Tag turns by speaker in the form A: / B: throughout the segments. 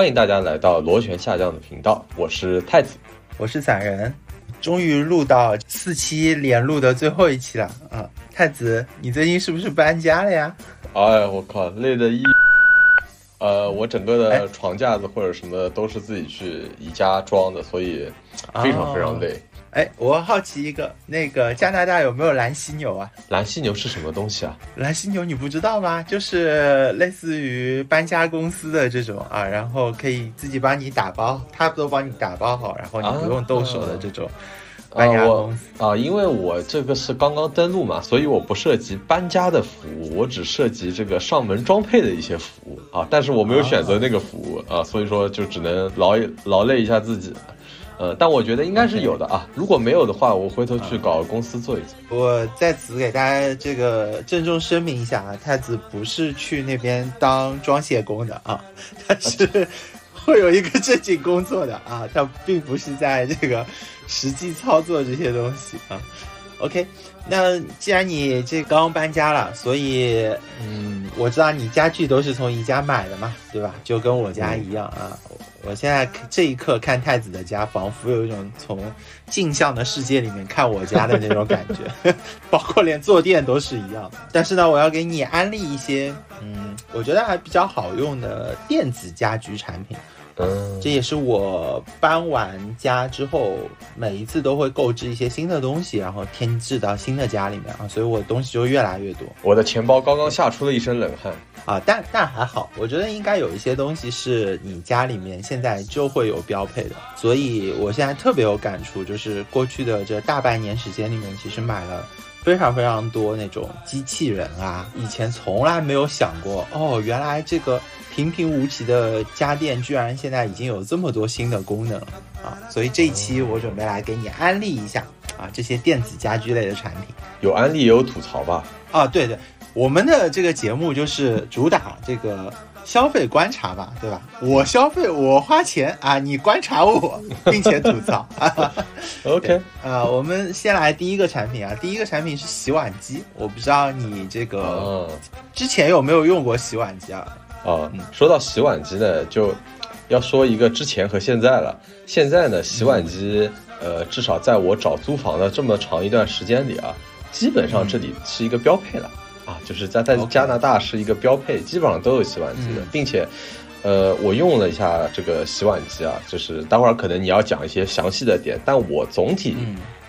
A: 欢迎大家来到螺旋下降的频道，我是太子，
B: 我是散人，终于录到四期连录的最后一期了啊！太子，你最近是不是搬家了呀？
A: 哎，我靠，累的一，呃，我整个的床架子或者什么的都是自己去宜家装的，所以非常非常累。
B: 哎，我好奇一个，那个加拿大有没有蓝犀牛啊？
A: 蓝犀牛是什么东西啊？
B: 蓝犀牛你不知道吗？就是类似于搬家公司的这种啊，然后可以自己帮你打包，他都帮你打包好，然后你不用动手的这种搬家公司
A: 啊。因为我这个是刚刚登录嘛，所以我不涉及搬家的服务，我只涉及这个上门装配的一些服务啊。但是我没有选择那个服务啊，所以说就只能劳劳累一下自己。呃，但我觉得应该是有的啊。如果没有的话，我回头去搞公司做一做。
B: 我在此给大家这个郑重声明一下啊，太子不是去那边当装卸工的啊，他是 会有一个正经工作的啊，他并不是在这个实际操作这些东西啊。OK，那既然你这刚刚搬家了，所以嗯，我知道你家具都是从宜家买的嘛，对吧？就跟我家一样啊。我现在这一刻看太子的家，仿佛有一种从镜像的世界里面看我家的那种感觉，包括连坐垫都是一样的。但是呢，我要给你安利一些，嗯，我觉得还比较好用的电子家居产品。
A: 嗯，
B: 这也是我搬完家之后，每一次都会购置一些新的东西，然后添置到新的家里面啊，所以我东西就越来越多。
A: 我的钱包刚刚吓出了一身冷汗
B: 啊，但但还好，我觉得应该有一些东西是你家里面现在就会有标配的，所以我现在特别有感触，就是过去的这大半年时间里面，其实买了。非常非常多那种机器人啊，以前从来没有想过哦，原来这个平平无奇的家电居然现在已经有这么多新的功能啊！所以这一期我准备来给你安利一下啊，这些电子家居类的产品，
A: 有安利也有吐槽吧？
B: 啊，对对，我们的这个节目就是主打这个。消费观察吧，对吧？我消费，我花钱啊，你观察我，并且吐槽。
A: OK，
B: 啊，我们先来第一个产品啊，第一个产品是洗碗机。我不知道你这个之前有没有用过洗碗机啊？
A: 啊，说到洗碗机呢，就要说一个之前和现在了。现在呢，洗碗机，呃，至少在我找租房的这么长一段时间里啊，基本上这里是一个标配了。啊，就是在在加拿大是一个标配，基本上都有洗碗机的，并且，呃，我用了一下这个洗碗机啊，就是待会儿可能你要讲一些详细的点，但我总体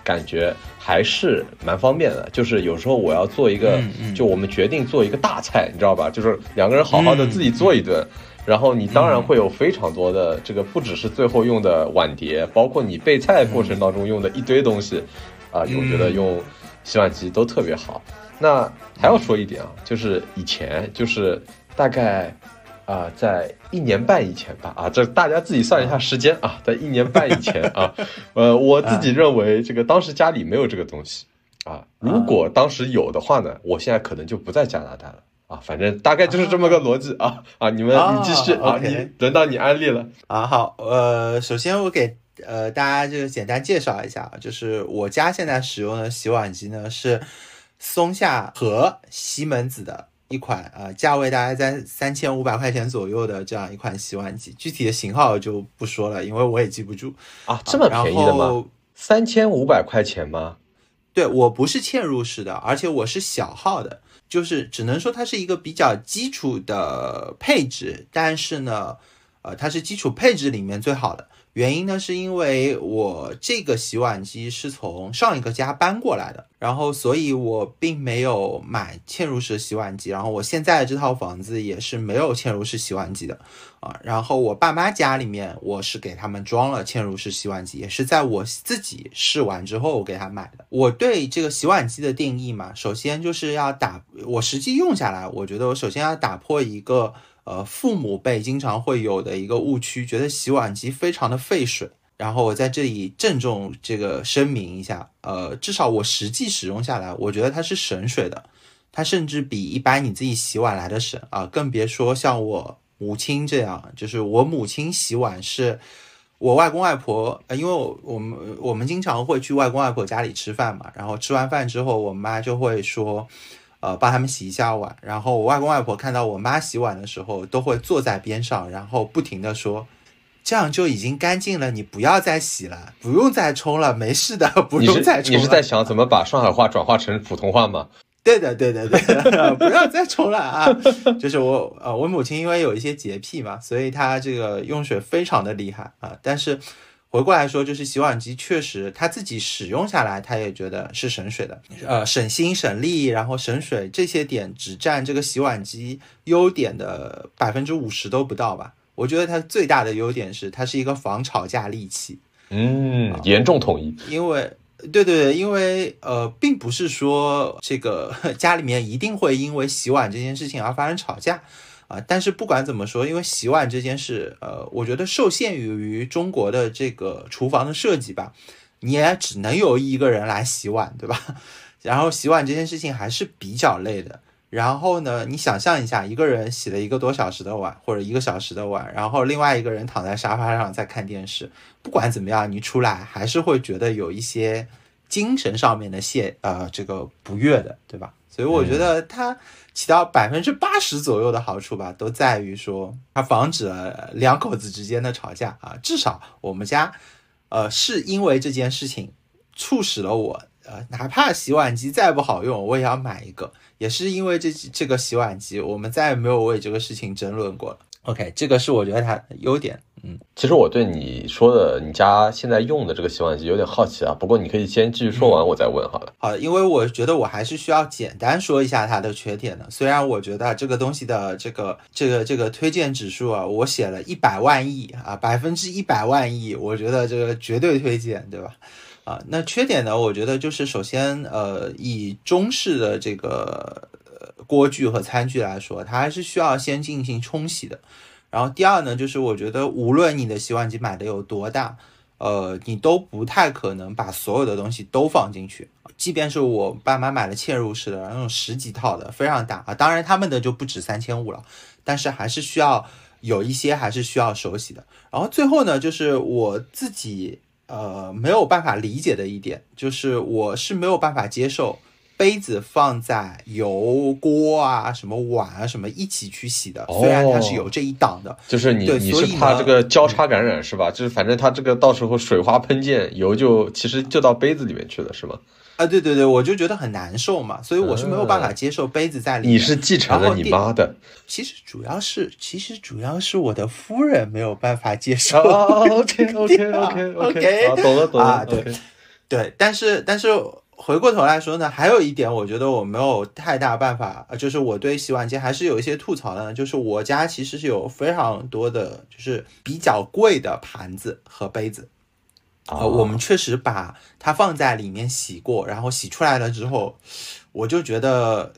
A: 感觉还是蛮方便的。就是有时候我要做一个，就我们决定做一个大菜，你知道吧？就是两个人好好的自己做一顿，然后你当然会有非常多的这个，不只是最后用的碗碟，包括你备菜过程当中用的一堆东西，啊，我觉得用洗碗机都特别好。那还要说一点啊，就是以前就是大概啊，在一年半以前吧，啊，这大家自己算一下时间啊，在一年半以前啊，呃，我自己认为这个当时家里没有这个东西啊，如果当时有的话呢，我现在可能就不在加拿大了啊，反正大概就是这么个逻辑啊啊，你们你继续啊，你轮到你安利了。
B: 啊，好，呃，首先我给呃大家就是简单介绍一下，就是我家现在使用的洗碗机呢是。松下和西门子的一款，呃，价位大概在三千五百块钱左右的这样一款洗碗机，具体的型号就不说了，因为我也记不住
A: 啊。这么便宜的吗？三千五百块钱吗？
B: 对我不是嵌入式的，而且我是小号的，就是只能说它是一个比较基础的配置，但是呢，呃，它是基础配置里面最好的。原因呢，是因为我这个洗碗机是从上一个家搬过来的，然后所以我并没有买嵌入式洗碗机，然后我现在这套房子也是没有嵌入式洗碗机的啊。然后我爸妈家里面，我是给他们装了嵌入式洗碗机，也是在我自己试完之后我给他买的。我对这个洗碗机的定义嘛，首先就是要打，我实际用下来，我觉得我首先要打破一个。呃，父母辈经常会有的一个误区，觉得洗碗机非常的费水。然后我在这里郑重这个声明一下，呃，至少我实际使用下来，我觉得它是省水的，它甚至比一般你自己洗碗来的省啊。更别说像我母亲这样，就是我母亲洗碗是我外公外婆，因为我我们我们经常会去外公外婆家里吃饭嘛，然后吃完饭之后，我妈就会说。呃，帮他们洗一下碗。然后我外公外婆看到我妈洗碗的时候，都会坐在边上，然后不停的说：“这样就已经干净了，你不要再洗了，不用再冲了，没事的，不用再冲。”
A: 你是在想怎么把上海话转化成普通话吗？
B: 对的，对的，对的，不要再冲了啊！就是我，呃，我母亲因为有一些洁癖嘛，所以她这个用水非常的厉害啊。但是回过来说，就是洗碗机确实他自己使用下来，他也觉得是省水的，呃，省心省力，然后省水这些点只占这个洗碗机优点的百分之五十都不到吧。我觉得它最大的优点是它是一个防吵架利器。
A: 嗯，严重统一，
B: 因为。对对对，因为呃，并不是说这个 家里面一定会因为洗碗这件事情而发生吵架啊。但是不管怎么说，因为洗碗这件事，呃，我觉得受限于中国的这个厨房的设计吧，你也只能有一个人来洗碗，对吧？然后洗碗这件事情还是比较累的。然后呢，你想象一下，一个人洗了一个多小时的碗，或者一个小时的碗，然后另外一个人躺在沙发上在看电视，不管怎么样，你出来还是会觉得有一些精神上面的泄呃这个不悦的，对吧？所以我觉得它起到百分之八十左右的好处吧，都在于说它防止了两口子之间的吵架啊。至少我们家，呃，是因为这件事情促使了我，呃，哪怕洗碗机再不好用，我也要买一个。也是因为这这个洗碗机，我们再也没有为这个事情争论过了。OK，这个是我觉得它的优点。嗯，
A: 其实我对你说的你家现在用的这个洗碗机有点好奇啊。不过你可以先继续说完，我再问好了。
B: 好，因为我觉得我还是需要简单说一下它的缺点的。虽然我觉得这个东西的这个这个这个推荐指数啊，我写了一百万亿啊，百分之一百万亿，我觉得这个绝对推荐，对吧？啊，那缺点呢？我觉得就是首先，呃，以中式的这个呃锅具和餐具来说，它还是需要先进行冲洗的。然后第二呢，就是我觉得无论你的洗碗机买的有多大，呃，你都不太可能把所有的东西都放进去。即便是我爸妈买了嵌入式的那种十几套的，非常大啊，当然他们的就不止三千五了，但是还是需要有一些还是需要手洗的。然后最后呢，就是我自己。呃，没有办法理解的一点就是，我是没有办法接受杯子放在油锅啊、什么碗啊、什么一起去洗的。虽然它是有这一档的，
A: 就是你你是怕这个交叉感染是吧？就是反正它这个到时候水花喷溅，油就其实就到杯子里面去了，是吗？
B: 啊，对对对，我就觉得很难受嘛，所以我是没有办法接受杯子在里面。
A: 你是继承了你妈的，
B: 其实主要是，其实主要是我的夫人没有办法接受。
A: OK OK OK OK，懂了懂了啊。
B: 对对，但是但是回过头来说呢，还有一点，我觉得我没有太大办法，就是我对洗碗机还是有一些吐槽的，就是我家其实是有非常多的，就是比较贵的盘子和杯子。呃，我们确实把它放在里面洗过，然后洗出来了之后，我就觉得，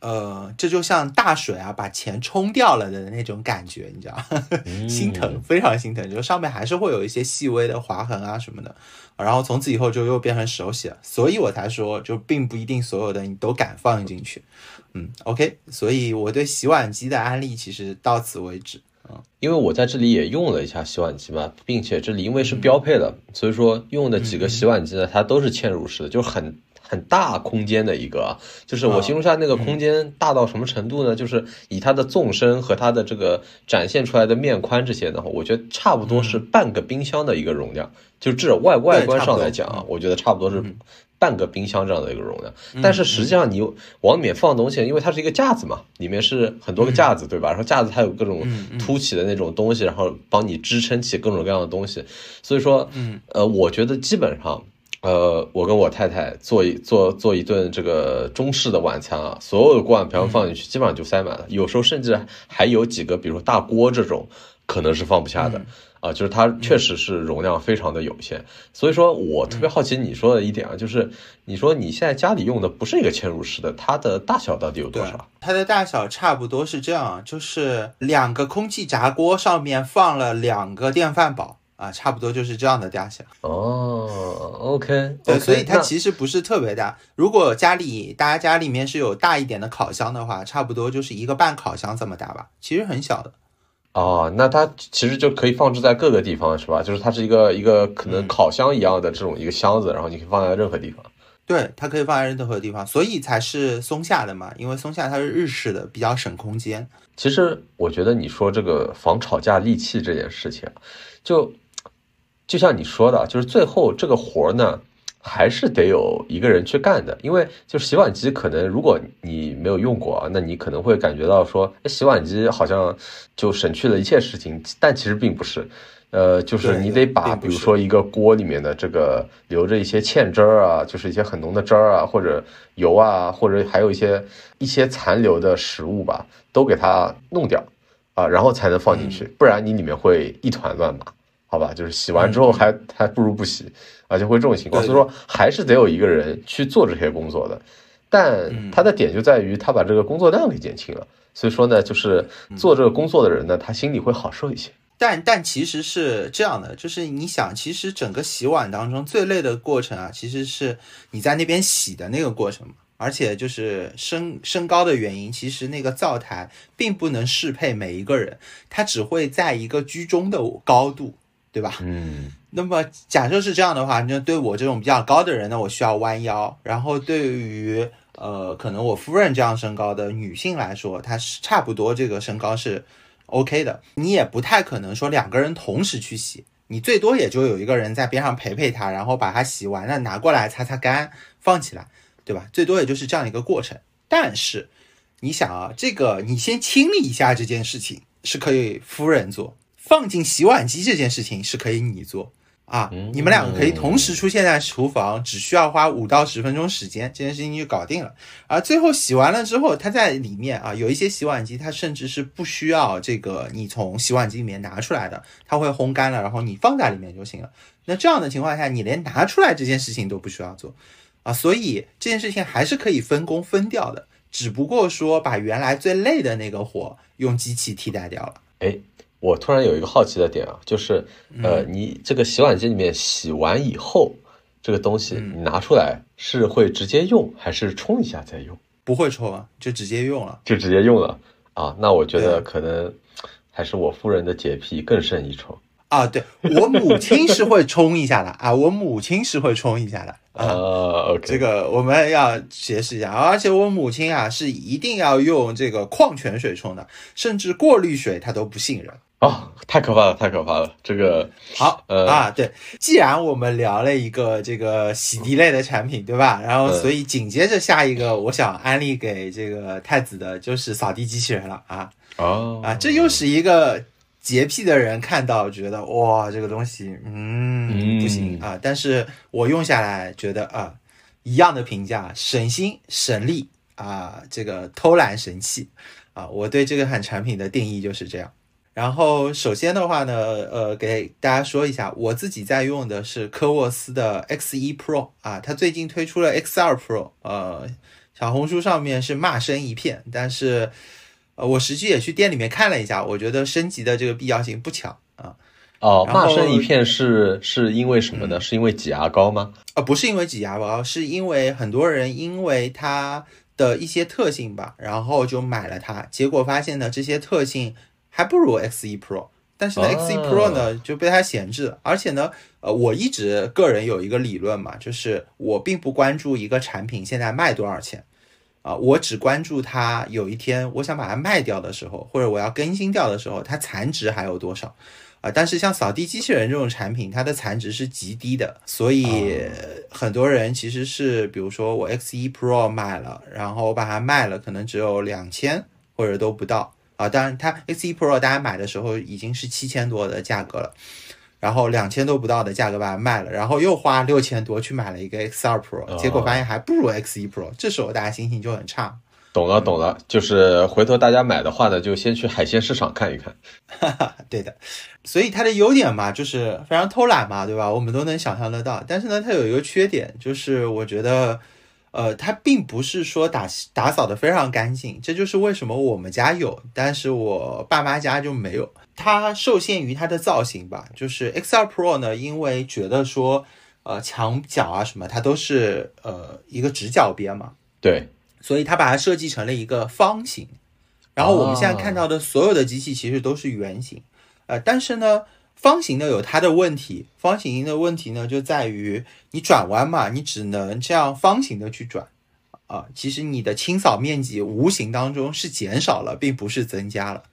B: 呃，这就像大水啊把钱冲掉了的那种感觉，你知道 心疼，非常心疼，就上面还是会有一些细微的划痕啊什么的。然后从此以后就又变成手洗了，所以我才说，就并不一定所有的你都敢放进去。嗯，OK，所以我对洗碗机的案例其实到此为止。
A: 嗯因为我在这里也用了一下洗碗机嘛，并且这里因为是标配的，所以说用的几个洗碗机呢，它都是嵌入式的，就很很大空间的一个，就是我形容下那个空间大到什么程度呢？就是以它的纵深和它的这个展现出来的面宽这些的话，我觉得差不多是半个冰箱的一个容量，就这外外观上来讲啊，我觉得差不多是。半个冰箱这样的一个容量，但是实际上你往里面放东西，因为它是一个架子嘛，里面是很多个架子，对吧？然后架子它有各种凸起的那种东西，然后帮你支撑起各种各样的东西。所以说，呃，我觉得基本上，呃，我跟我太太做一做做一顿这个中式的晚餐啊，所有的锅碗瓢盆放进去，基本上就塞满了。有时候甚至还有几个，比如说大锅这种，可能是放不下的。啊，就是它确实是容量非常的有限，所以说我特别好奇你说的一点啊，就是你说你现在家里用的不是一个嵌入式的，它的大小到底有多少？
B: 它的大小差不多是这样，就是两个空气炸锅上面放了两个电饭煲啊，差不多就是这样的大小。
A: 哦，OK，
B: 对，所以它其实不是特别大。如果家里大家家里面是有大一点的烤箱的话，差不多就是一个半烤箱这么大吧，其实很小的。
A: 哦，那它其实就可以放置在各个地方，是吧？就是它是一个一个可能烤箱一样的这种一个箱子，然后你可以放在任何地方。
B: 对，它可以放在任何地方，所以才是松下的嘛，因为松下它是日式的，比较省空间。
A: 其实我觉得你说这个防吵架利器这件事情啊，就就像你说的，就是最后这个活儿呢，还是得有一个人去干的。因为就洗碗机，可能如果你没有用过啊，那你可能会感觉到说，哎，洗碗机好像就省去了一切事情，但其实并不是。呃，就是你得把，比如说一个锅里面的这个留着一些芡汁儿啊，就是一些很浓的汁儿啊，或者油啊，或者还有一些一些残留的食物吧，都给它弄掉啊，然后才能放进去，不然你里面会一团乱麻，好吧？就是洗完之后还还不如不洗，啊，就会这种情况，所以说还是得有一个人去做这些工作的，但他的点就在于他把这个工作量给减轻了，所以说呢，就是做这个工作的人呢，他心里会好受一些。
B: 但但其实是这样的，就是你想，其实整个洗碗当中最累的过程啊，其实是你在那边洗的那个过程嘛。而且就是身身高的原因，其实那个灶台并不能适配每一个人，它只会在一个居中的高度，对吧？
A: 嗯。
B: 那么假设是这样的话，那对我这种比较高的人呢，我需要弯腰。然后对于呃，可能我夫人这样身高的女性来说，她是差不多这个身高是。OK 的，你也不太可能说两个人同时去洗，你最多也就有一个人在边上陪陪她，然后把她洗完了拿过来擦擦干放起来，对吧？最多也就是这样一个过程。但是你想啊，这个你先清理一下这件事情是可以夫人做，放进洗碗机这件事情是可以你做。啊，你们两个可以同时出现在厨房，只需要花五到十分钟时间，这件事情就搞定了。而最后洗完了之后，它在里面啊，有一些洗碗机，它甚至是不需要这个你从洗碗机里面拿出来的，它会烘干了，然后你放在里面就行了。那这样的情况下，你连拿出来这件事情都不需要做啊，所以这件事情还是可以分工分掉的，只不过说把原来最累的那个活用机器替代掉了。
A: 哎。我突然有一个好奇的点啊，就是，呃，你这个洗碗机里面洗完以后，这个东西你拿出来是会直接用，还是冲一下再用？
B: 不会冲啊，就直接用了，
A: 就直接用了啊。那我觉得可能还是我夫人的洁癖更胜一筹
B: 啊。对我母亲是会冲一下的啊，我母亲是会冲一下的
A: 啊。
B: 这个我们要解释一下，而且我母亲啊是一定要用这个矿泉水冲的，甚至过滤水她都不信任。
A: 哦，太可怕了，太可怕了！这个
B: 好，呃啊，对，既然我们聊了一个这个洗涤类的产品，对吧？然后，所以紧接着下一个，我想安利给这个太子的就是扫地机器人了啊！
A: 哦，
B: 啊，这又是一个洁癖的人看到觉得哇，这个东西，嗯，不行啊！但是我用下来觉得啊，一样的评价，省心省力啊，这个偷懒神器啊！我对这个款产品的定义就是这样。然后首先的话呢，呃，给大家说一下，我自己在用的是科沃斯的 X1 Pro 啊，它最近推出了 X2 Pro，呃，小红书上面是骂声一片，但是呃，我实际也去店里面看了一下，我觉得升级的这个必要性不强啊。
A: 哦，骂声一片是是因为什么呢？是因为挤牙膏吗？
B: 呃，不是因为挤牙膏，是因为很多人因为它的一些特性吧，然后就买了它，结果发现呢这些特性。还不如 X 一 Pro，但是呢，X 一 Pro 呢就被它闲置，而且呢，呃，我一直个人有一个理论嘛，就是我并不关注一个产品现在卖多少钱，啊，我只关注它有一天我想把它卖掉的时候，或者我要更新掉的时候，它残值还有多少，啊，但是像扫地机器人这种产品，它的残值是极低的，所以很多人其实是，比如说我 X 一 Pro 卖了，然后我把它卖了，可能只有两千或者都不到。啊，当然，它 X1 Pro 大家买的时候已经是七千多的价格了，然后两千多不到的价格把它卖了，然后又花六千多去买了一个 X2 Pro，结果发现还不如 X1 Pro，这时候大家心情就很差。
A: 懂了，懂了，就是回头大家买的话呢，就先去海鲜市场看一看。
B: 对的，所以它的优点嘛，就是非常偷懒嘛，对吧？我们都能想象得到。但是呢，它有一个缺点，就是我觉得。呃，它并不是说打打扫的非常干净，这就是为什么我们家有，但是我爸妈家就没有。它受限于它的造型吧，就是 X2 Pro 呢，因为觉得说，呃，墙角啊什么，它都是呃一个直角边嘛，
A: 对，
B: 所以它把它设计成了一个方形。然后我们现在看到的所有的机器其实都是圆形，呃，但是呢。方形的有它的问题，方形的问题呢就在于你转弯嘛，你只能这样方形的去转啊。其实你的清扫面积无形当中是减少了，并不是增加了。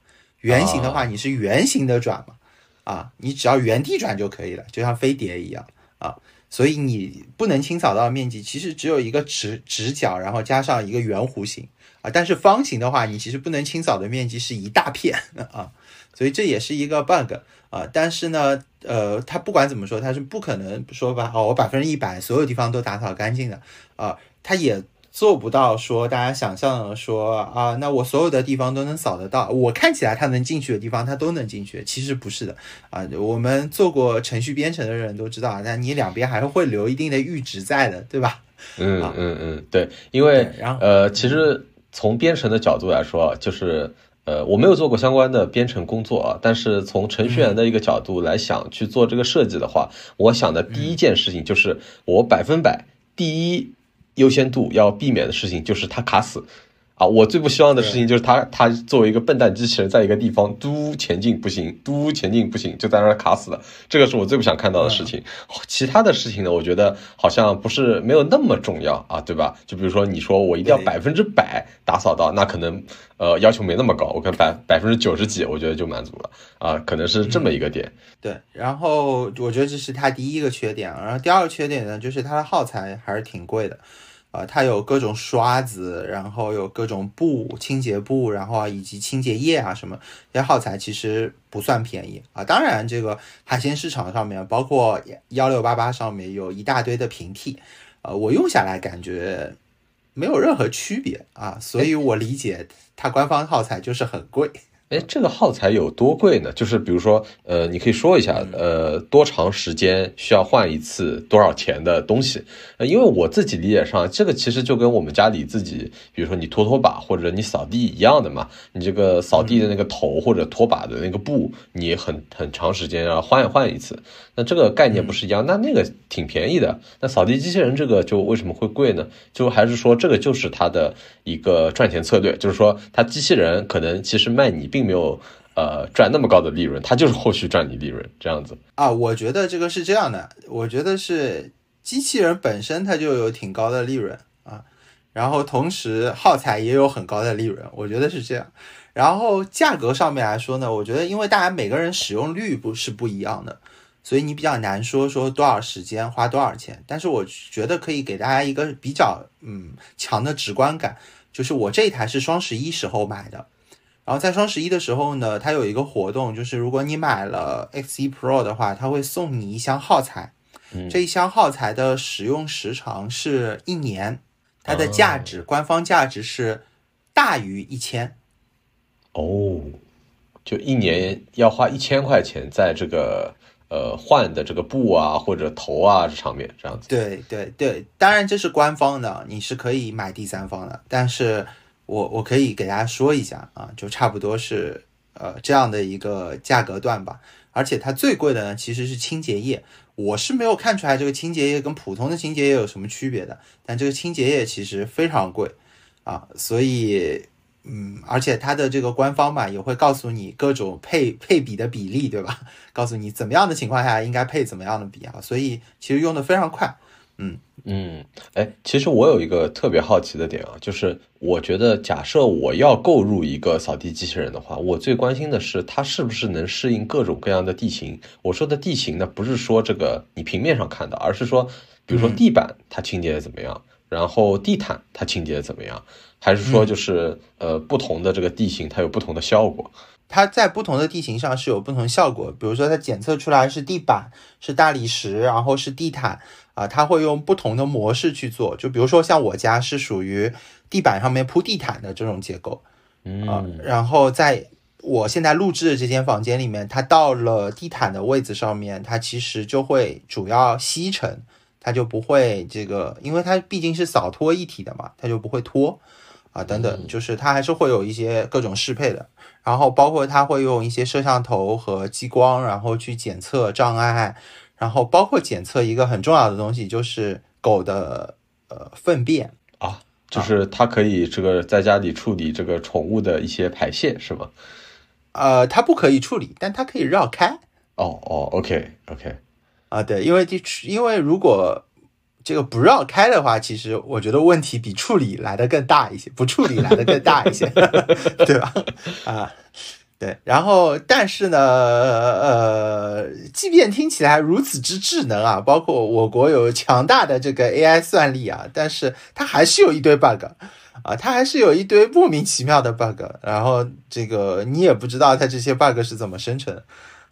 B: 圆形的话，你是圆形的转嘛，啊，你只要原地转就可以了，就像飞碟一样啊。所以你不能清扫到的面积其实只有一个直直角，然后加上一个圆弧形啊。但是方形的话，你其实不能清扫的面积是一大片 啊。所以这也是一个 bug 啊，但是呢，呃，它不管怎么说，它是不可能说吧，哦，我百分之一百所有地方都打扫干净的啊，它也做不到说大家想象的说啊，那我所有的地方都能扫得到，我看起来它能进去的地方它都能进去，其实不是的啊，我们做过程序编程的人都知道，那你两边还是会留一定的阈值在的，对吧？
A: 嗯嗯嗯，对，因为然呃，其实从编程的角度来说，就是。呃，我没有做过相关的编程工作啊，但是从程序员的一个角度来想去做这个设计的话，我想的第一件事情就是我百分百第一优先度要避免的事情就是它卡死。啊，我最不希望的事情就是它，它作为一个笨蛋机器人，在一个地方嘟前进不行，嘟前进不行，就在那儿卡死了。这个是我最不想看到的事情。其他的事情呢，我觉得好像不是没有那么重要啊，对吧？就比如说你说我一定要百分之百打扫到，那可能呃要求没那么高，我看百百分之九十几，我觉得就满足了啊，可能是这么一个点。
B: 对，然后我觉得这是它第一个缺点，然后第二个缺点呢，就是它的耗材还是挺贵的。啊，它有各种刷子，然后有各种布、清洁布，然后啊以及清洁液啊什么，这些耗材其实不算便宜啊。当然，这个海鲜市场上面，包括幺六八八上面有一大堆的平替，呃，我用下来感觉没有任何区别啊，所以我理解它官方耗材就是很贵。
A: 哎，这个耗材有多贵呢？就是比如说，呃，你可以说一下，呃，多长时间需要换一次，多少钱的东西？呃，因为我自己理解上，这个其实就跟我们家里自己，比如说你拖拖把或者你扫地一样的嘛。你这个扫地的那个头或者拖把的那个布，你很很长时间要换换一次。那这个概念不是一样？那那个挺便宜的。那扫地机器人这个就为什么会贵呢？就还是说这个就是它的一个赚钱策略，就是说它机器人可能其实卖你。并没有呃赚那么高的利润，它就是后续赚你利润这样子
B: 啊。我觉得这个是这样的，我觉得是机器人本身它就有挺高的利润啊，然后同时耗材也有很高的利润，我觉得是这样。然后价格上面来说呢，我觉得因为大家每个人使用率不是不一样的，所以你比较难说说多少时间花多少钱。但是我觉得可以给大家一个比较嗯强的直观感，就是我这一台是双十一时候买的。然后在双十一的时候呢，它有一个活动，就是如果你买了 X1 Pro 的话，它会送你一箱耗材。这一箱耗材的使用时长是一年，它的价值官方价值是大于一千。
A: 哦，就一年要花一千块钱在这个呃换的这个布啊或者头啊这上面这样子。
B: 对对对，当然这是官方的，你是可以买第三方的，但是。我我可以给大家说一下啊，就差不多是呃这样的一个价格段吧。而且它最贵的呢，其实是清洁液。我是没有看出来这个清洁液跟普通的清洁液有什么区别的，但这个清洁液其实非常贵啊。所以嗯，而且它的这个官方嘛，也会告诉你各种配配比的比例，对吧？告诉你怎么样的情况下应该配怎么样的比啊。所以其实用的非常快。嗯
A: 嗯，哎，其实我有一个特别好奇的点啊，就是我觉得假设我要购入一个扫地机器人的话，我最关心的是它是不是能适应各种各样的地形。我说的地形呢，不是说这个你平面上看的，而是说，比如说地板它清洁的怎么样，然后地毯它清洁的怎么样，还是说就是呃不同的这个地形它有不同的效果。
B: 它在不同的地形上是有不同效果，比如说它检测出来是地板、是大理石，然后是地毯啊，它会用不同的模式去做。就比如说像我家是属于地板上面铺地毯的这种结构，啊，然后在我现在录制的这间房间里面，它到了地毯的位置上面，它其实就会主要吸尘，它就不会这个，因为它毕竟是扫拖一体的嘛，它就不会拖啊，等等，就是它还是会有一些各种适配的。然后包括它会用一些摄像头和激光，然后去检测障碍，然后包括检测一个很重要的东西，就是狗的呃粪便
A: 啊，就是它可以这个在家里处理这个宠物的一些排泄，是吗？
B: 呃，它不可以处理，但它可以绕开。
A: 哦哦，OK OK，
B: 啊，对，因为地因为如果这个不绕开的话，其实我觉得问题比处理来的更大一些，不处理来的更大一些，对吧？啊。对，然后但是呢，呃，即便听起来如此之智能啊，包括我国有强大的这个 AI 算力啊，但是它还是有一堆 bug 啊，它还是有一堆莫名其妙的 bug，然后这个你也不知道它这些 bug 是怎么生成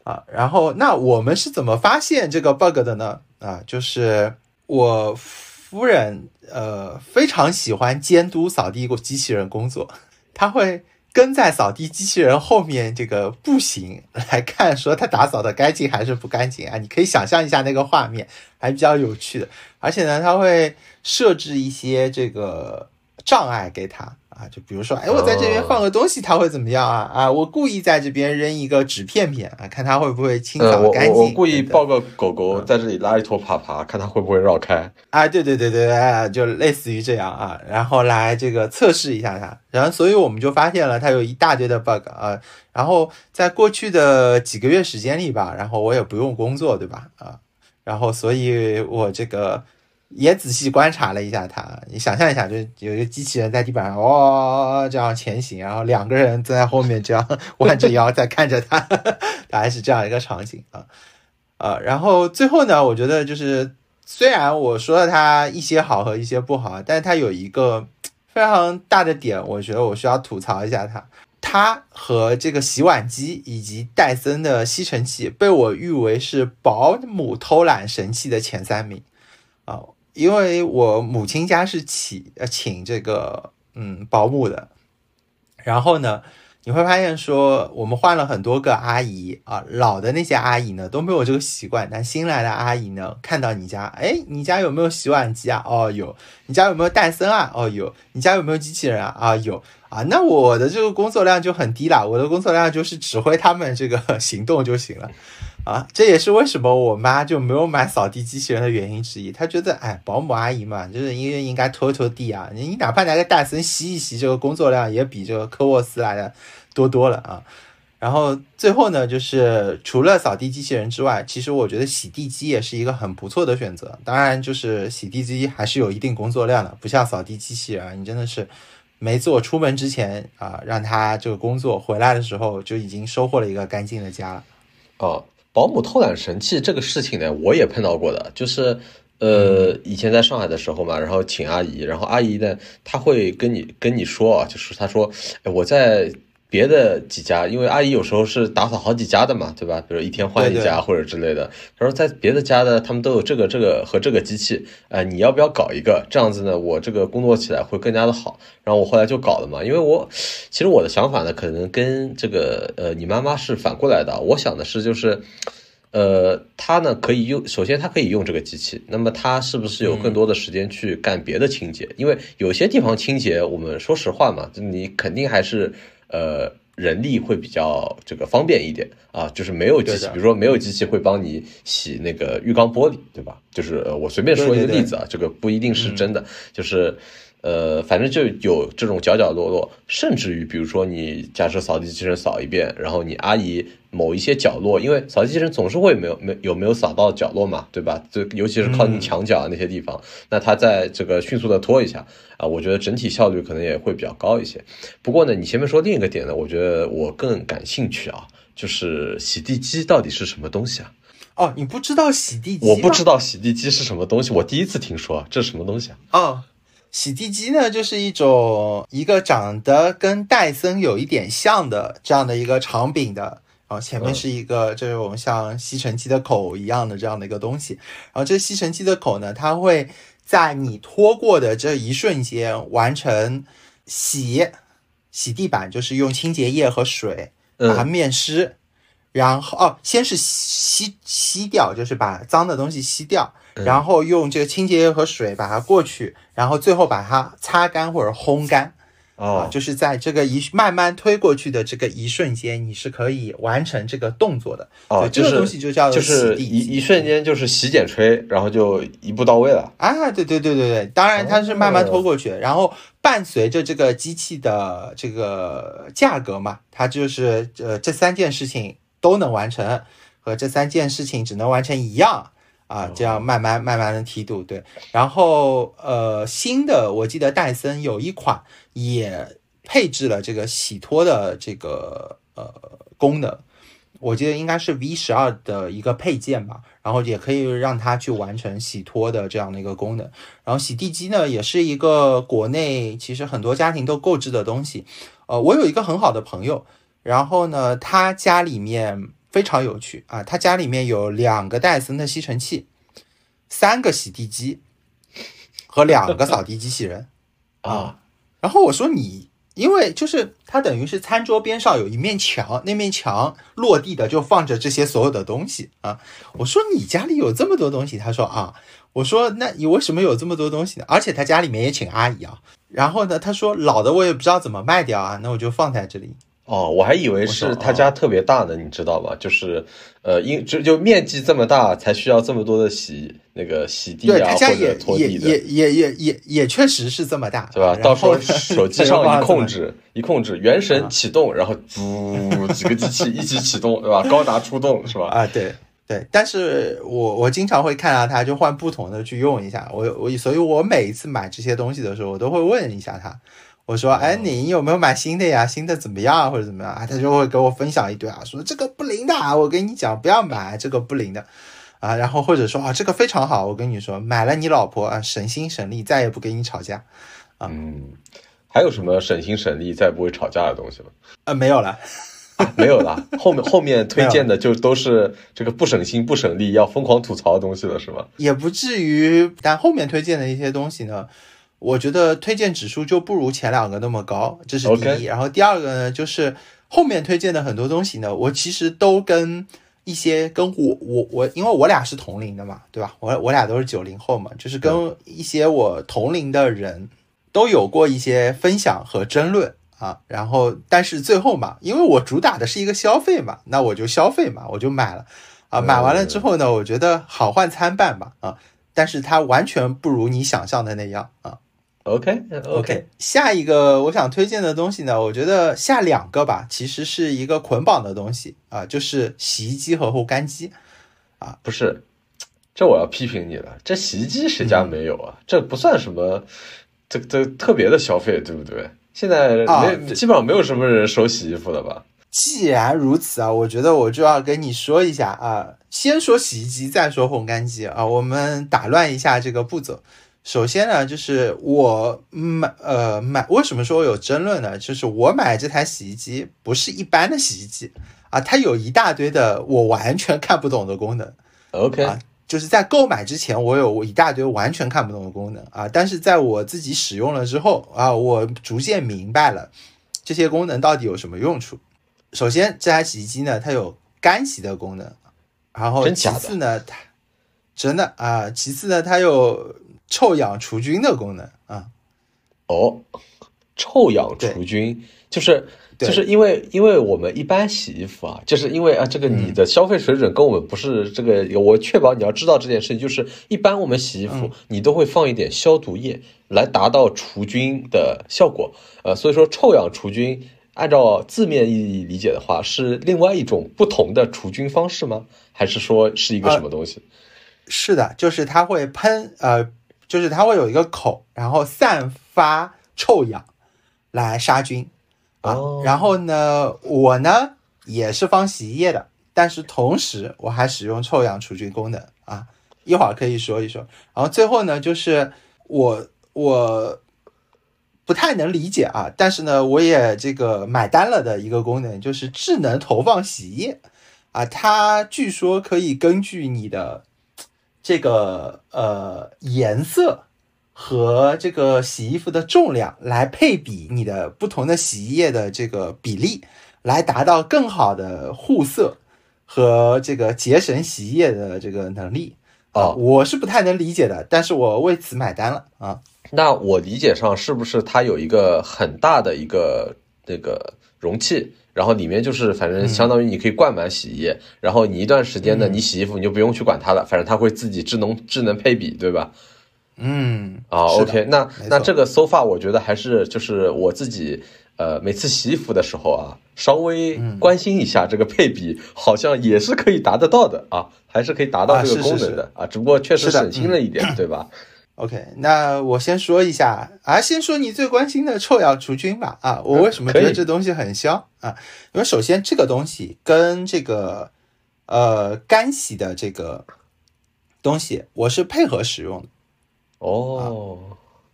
B: 啊。然后那我们是怎么发现这个 bug 的呢？啊，就是我夫人呃非常喜欢监督扫地机器人工作，他会。跟在扫地机器人后面这个步行来看，说他打扫的干净还是不干净啊？你可以想象一下那个画面，还比较有趣的。而且呢，他会设置一些这个障碍给他。啊，就比如说，哎，我在这边放个东西，它会怎么样啊？啊，我故意在这边扔一个纸片片啊，看它会不会清扫干净。
A: 我我故意抱个狗狗在这里拉一坨粑粑，看它会不会绕开。
B: 啊，对对对对，哎，就类似于这样啊，然后来这个测试一下它，然后所以我们就发现了它有一大堆的 bug 啊，然后在过去的几个月时间里吧，然后我也不用工作，对吧？啊，然后所以我这个。也仔细观察了一下它，你想象一下，就是有一个机器人在地板上哦这样前行，然后两个人在后面这样弯着腰在看着它，大概是这样一个场景啊啊。然后最后呢，我觉得就是虽然我说了它一些好和一些不好，但是它有一个非常大的点，我觉得我需要吐槽一下它。它和这个洗碗机以及戴森的吸尘器被我誉为是保姆偷懒神器的前三名啊。因为我母亲家是请呃请这个嗯保姆的，然后呢，你会发现说我们换了很多个阿姨啊，老的那些阿姨呢都没有这个习惯，但新来的阿姨呢看到你家，哎，你家有没有洗碗机啊？哦有，你家有没有戴森啊？哦有，你家有没有机器人啊？啊有啊，那我的这个工作量就很低了，我的工作量就是指挥他们这个 行动就行了。啊，这也是为什么我妈就没有买扫地机器人的原因之一。她觉得，哎，保姆阿姨嘛，就是因为应该拖拖地啊。你你哪怕拿个戴森吸一吸，这个工作量也比这个科沃斯来的多多了啊。然后最后呢，就是除了扫地机器人之外，其实我觉得洗地机也是一个很不错的选择。当然，就是洗地机还是有一定工作量的，不像扫地机器人，你真的是没做出门之前啊，让他这个工作回来的时候就已经收获了一个干净的家了。
A: 哦。保姆偷懒神器这个事情呢，我也碰到过的，就是，呃，以前在上海的时候嘛，然后请阿姨，然后阿姨呢，她会跟你跟你说啊，就是她说，哎，我在。别的几家，因为阿姨有时候是打扫好几家的嘛，对吧？比如一天换一家或者之类的。他说在别的家的，他们都有这个这个和这个机器，呃，你要不要搞一个？这样子呢，我这个工作起来会更加的好。然后我后来就搞了嘛，因为我其实我的想法呢，可能跟这个呃你妈妈是反过来的。我想的是就是，呃，他呢可以用，首先他可以用这个机器，那么他是不是有更多的时间去干别的清洁？因为有些地方清洁，我们说实话嘛，你肯定还是。呃，人力会比较这个方便一点啊，就是没有机器，比如说没有机器会帮你洗那个浴缸玻璃，对吧？就是我随便说一个例子啊，这个不一定是真的，就是。呃，反正就有这种角角落落，甚至于，比如说你假设扫地机器人扫一遍，然后你阿姨某一些角落，因为扫地机器人总是会没有没有没有扫到角落嘛，对吧？就尤其是靠近墙角那些地方，那它在这个迅速的拖一下啊，我觉得整体效率可能也会比较高一些。不过呢，你前面说另一个点呢，我觉得我更感兴趣啊，就是洗地机到底是什么东西啊？
B: 哦，你不知道洗地机？
A: 我不知道洗地机是什么东西，我第一次听说，这是什么东西啊？
B: 哦。洗地机呢，就是一种一个长得跟戴森有一点像的这样的一个长柄的，然后前面是一个这种像吸尘器的口一样的这样的一个东西。然后这吸尘器的口呢，它会在你拖过的这一瞬间完成洗洗地板，就是用清洁液和水把它面湿，然后哦，先是吸吸掉，就是把脏的东西吸掉。然后用这个清洁液和水把它过去，然后最后把它擦干或者烘干，
A: 哦，
B: 就是在这个一慢慢推过去的这个一瞬间，你是可以完成这个动作的。
A: 哦，
B: 这个东西就叫
A: 就是一一瞬间就是洗剪吹，然后就一步到位了。
B: 啊，对对对对对，当然它是慢慢拖过去，然后伴随着这个机器的这个价格嘛，它就是呃这三件事情都能完成。和这三件事情只能完成一样啊，这样慢慢慢慢的梯度对。然后呃，新的我记得戴森有一款也配置了这个洗脱的这个呃功能。我记得应该是 V 十二的一个配件吧，然后也可以让它去完成洗脱的这样的一个功能。然后洗地机呢，也是一个国内其实很多家庭都购置的东西。呃，我有一个很好的朋友，然后呢，他家里面非常有趣啊，他家里面有两个戴森的吸尘器，三个洗地机和两个扫地机器人
A: 啊。
B: 然后我说你。因为就是他等于是餐桌边上有一面墙，那面墙落地的就放着这些所有的东西啊。我说你家里有这么多东西，他说啊，我说那你为什么有这么多东西呢？而且他家里面也请阿姨啊。然后呢，他说老的我也不知道怎么卖掉啊，那我就放在这里。
A: 哦，我还以为是他家特别大呢，你知道吗？就是，呃，因就就面积这么大，才需要这么多的洗那个洗地啊或者拖地
B: 的。也也也也也也确实是这么大，
A: 对吧？到时候手机 上一控制，一控制，原神启动，然后嘟几个机器一起启动，对吧？高达出动是吧？
B: 啊，对对。但是我我经常会看到他，就换不同的去用一下。我我所以，我每一次买这些东西的时候，我都会问一下他。我说，哎，你有没有买新的呀？新的怎么样，或者怎么样啊？他就会给我分享一堆啊，说这个不灵的，我跟你讲，不要买这个不灵的啊。然后或者说啊，这个非常好，我跟你说，买了你老婆啊，省心省力，再也不跟你吵架啊。
A: 嗯，还有什么省心省力再不会吵架的东西吗？
B: 啊，没有了，
A: 没有了。后面后面推荐的就都是这个不省心不省力，要疯狂吐槽的东西了，是吗？
B: 也不至于，但后面推荐的一些东西呢？我觉得推荐指数就不如前两个那么高，这是第一。然后第二个呢，就是后面推荐的很多东西呢，我其实都跟一些跟我我我，因为我俩是同龄的嘛，对吧？我我俩都是九零后嘛，就是跟一些我同龄的人都有过一些分享和争论啊。然后但是最后嘛，因为我主打的是一个消费嘛，那我就消费嘛，我就买了啊。买完了之后呢，我觉得好坏参半吧啊，但是它完全不如你想象的那样啊。
A: OK OK，
B: 下一个我想推荐的东西呢，我觉得下两个吧，其实是一个捆绑的东西啊，就是洗衣机和烘干机啊，
A: 不是，这我要批评你了，这洗衣机谁家没有啊？这不算什么，这这特别的消费，对不对？现在没基本上没有什么人收洗衣服的吧？
B: 既然如此啊，我觉得我就要跟你说一下啊，先说洗衣机，再说烘干机啊，我们打乱一下这个步骤。首先呢，就是我买呃买，为什么说有争论呢？就是我买这台洗衣机不是一般的洗衣机啊，它有一大堆的我完全看不懂的功能。
A: OK
B: 啊，就是在购买之前，我有一大堆完全看不懂的功能啊，但是在我自己使用了之后啊，我逐渐明白了这些功能到底有什么用处。首先，这台洗衣机呢，它有干洗的功能，然后其次呢，它真的啊，其次呢，它有。臭氧除菌的功能啊，
A: 哦，臭氧除菌就是就是因为因为我们一般洗衣服啊，就是因为啊这个你的消费水准跟我们不是这个，我确保你要知道这件事情，就是一般我们洗衣服你都会放一点消毒液来达到除菌的效果，呃，所以说臭氧除菌按照字面意义理解的话是另外一种不同的除菌方式吗？还是说是一个什么东西？
B: 是的，就是它会喷呃。就是它会有一个口，然后散发臭氧来杀菌啊。然后呢，我呢也是放洗衣液的，但是同时我还使用臭氧除菌功能啊。一会儿可以说一说。然后最后呢，就是我我不太能理解啊，但是呢，我也这个买单了的一个功能，就是智能投放洗衣液啊。它据说可以根据你的。这个呃颜色和这个洗衣服的重量来配比你的不同的洗衣液的这个比例，来达到更好的护色和这个节省洗衣液的这个能力啊，我是不太能理解的，但是我为此买单了啊。
A: 那我理解上是不是它有一个很大的一个那个容器？然后里面就是，反正相当于你可以灌满洗衣液，然后你一段时间呢，你洗衣服你就不用去管它了，反正它会自己智能智能配比，对吧？
B: 嗯，
A: 啊，OK，那那这个 so far 我觉得还是就是我自己呃，每次洗衣服的时候啊，稍微关心一下这个配比，好像也是可以达得到的啊，还是可以达到这个功能的啊，只不过确实省心了一点，对吧
B: ？OK，那我先说一下啊，先说你最关心的臭氧除菌吧。啊，我为什么觉得这东西很香啊？因为首先这个东西跟这个呃干洗的这个东西，我是配合使用的。
A: 哦，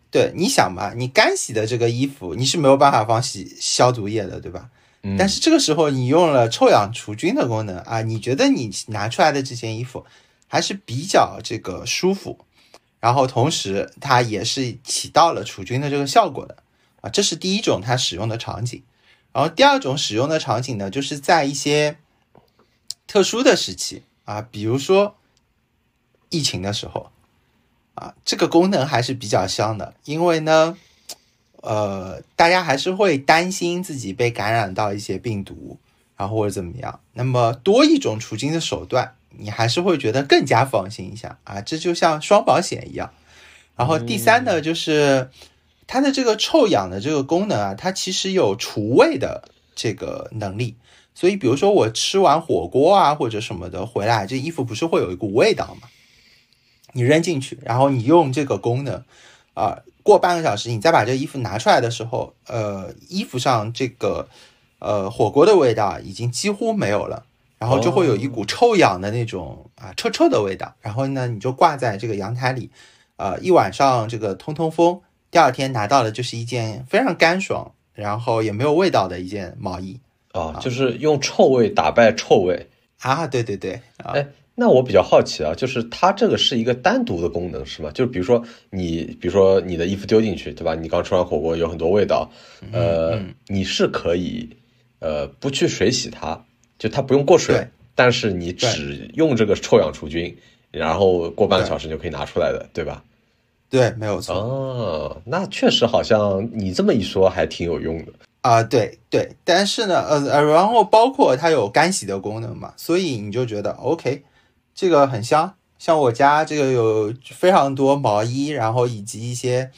B: 对，你想嘛，你干洗的这个衣服你是没有办法放洗消毒液的，对吧？
A: 嗯。
B: 但是这个时候你用了臭氧除菌的功能啊，你觉得你拿出来的这件衣服还是比较这个舒服。然后同时，它也是起到了除菌的这个效果的啊，这是第一种它使用的场景。然后第二种使用的场景呢，就是在一些特殊的时期啊，比如说疫情的时候啊，这个功能还是比较香的，因为呢，呃，大家还是会担心自己被感染到一些病毒，然后或者怎么样，那么多一种除菌的手段。你还是会觉得更加放心一下啊，这就像双保险一样。然后第三呢，就是它的这个臭氧的这个功能啊，它其实有除味的这个能力。所以，比如说我吃完火锅啊或者什么的回来，这衣服不是会有一股味道吗？你扔进去，然后你用这个功能啊，过半个小时，你再把这衣服拿出来的时候，呃，衣服上这个呃火锅的味道已经几乎没有了。然后就会有一股臭氧的那种啊臭臭的味道，然后呢，你就挂在这个阳台里，呃，一晚上这个通通风，第二天拿到的就是一件非常干爽，然后也没有味道的一件毛衣。
A: 哦，就是用臭味打败臭味。
B: 啊，对对对，
A: 哎，那我比较好奇啊，就是它这个是一个单独的功能是吗？就比如说你，比如说你的衣服丢进去，对吧？你刚吃完火锅有很多味道，呃，你是可以呃不去水洗它。就它不用过水，但是你只用这个臭氧除菌，然后过半个小时就可以拿出来的，对吧？
B: 对，没有错。
A: 哦，那确实好像你这么一说还挺有用的
B: 啊。对对，但是呢，呃呃，然后包括它有干洗的功能嘛，所以你就觉得 OK，这个很香。像我家这个有非常多毛衣，然后以及一些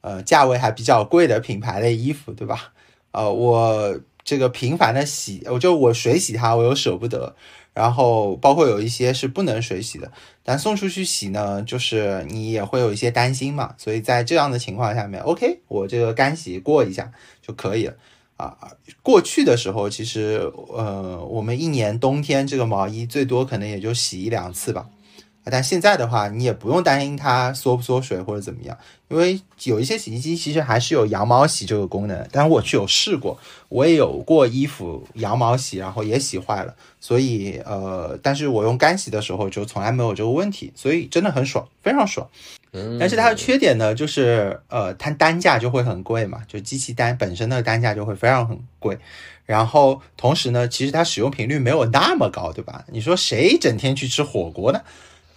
B: 呃价位还比较贵的品牌的衣服，对吧？呃，我。这个频繁的洗，我就我水洗它，我又舍不得。然后包括有一些是不能水洗的，但送出去洗呢，就是你也会有一些担心嘛。所以在这样的情况下面，OK，我这个干洗过一下就可以了啊。过去的时候，其实呃，我们一年冬天这个毛衣最多可能也就洗一两次吧。但现在的话，你也不用担心它缩不缩水或者怎么样，因为有一些洗衣机其实还是有羊毛洗这个功能。但是我去有试过，我也有过衣服羊毛洗，然后也洗坏了。所以呃，但是我用干洗的时候就从来没有这个问题，所以真的很爽，非常爽。但是它的缺点呢，就是呃，它单价就会很贵嘛，就机器单本身的单价就会非常很贵。然后同时呢，其实它使用频率没有那么高，对吧？你说谁整天去吃火锅呢？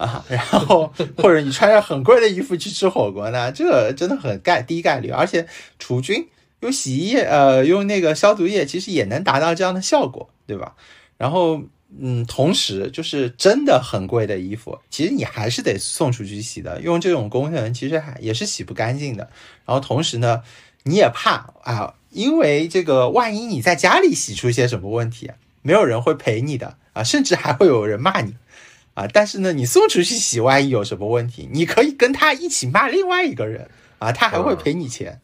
B: 啊，然后或者你穿着很贵的衣服去吃火锅呢，这个真的很概低概率，而且除菌用洗衣液，呃，用那个消毒液，其实也能达到这样的效果，对吧？然后，嗯，同时就是真的很贵的衣服，其实你还是得送出去洗的，用这种功能其实还也是洗不干净的。然后同时呢，你也怕啊，因为这个万一你在家里洗出一些什么问题，没有人会陪你的啊，甚至还会有人骂你。啊，但是呢，你送出去洗，万一有什么问题，你可以跟他一起骂另外一个人啊，他还会赔你钱，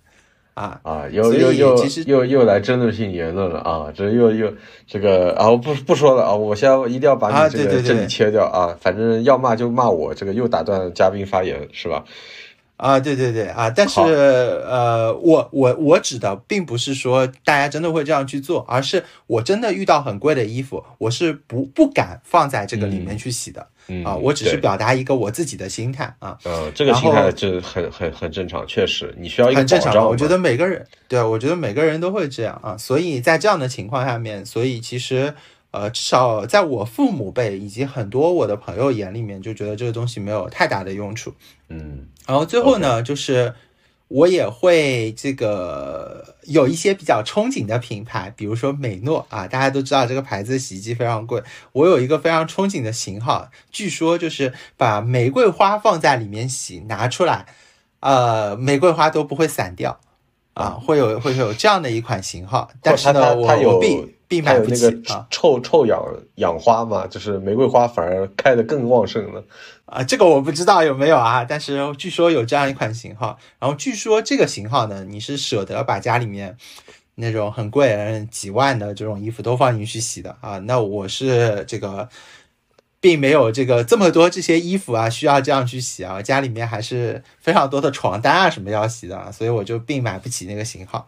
B: 啊
A: 啊，又又又又又来争论性言论了啊，这又又这个啊，我不不说了啊，我先一定要把你这个这里切掉啊，反正要骂就骂我，这个又打断嘉宾发言是吧？
B: 啊，对对对啊，但是呃，我我我指的并不是说大家真的会这样去做，而是我真的遇到很贵的衣服，我是不不敢放在这个里面去洗的啊，我只是表达一个我自己的心态啊。
A: 呃，这个心态就很很很正常，确实你需要一个
B: 很正常。我觉得每个人对，我觉得每个人都会这样啊，所以在这样的情况下面，所以其实。呃，至少在我父母辈以及很多我的朋友眼里面，就觉得这个东西没有太大的用处。
A: 嗯，
B: 然后最后呢，就是我也会这个有一些比较憧憬的品牌，比如说美诺啊，大家都知道这个牌子洗衣机非常贵。我有一个非常憧憬的型号，据说就是把玫瑰花放在里面洗，拿出来，呃，玫瑰花都不会散掉。啊，会有会有这样的一款型号，但是呢，我
A: 它有
B: 我必必买不起
A: 那个
B: 啊
A: 臭臭氧氧花嘛，就是玫瑰花反而开得更旺盛了。
B: 啊，这个我不知道有没有啊，但是据说有这样一款型号，然后据说这个型号呢，你是舍得把家里面那种很贵嗯几万的这种衣服都放进去洗的啊，那我是这个。并没有这个这么多这些衣服啊，需要这样去洗啊，家里面还是非常多的床单啊什么要洗的啊，所以我就并买不起那个型号。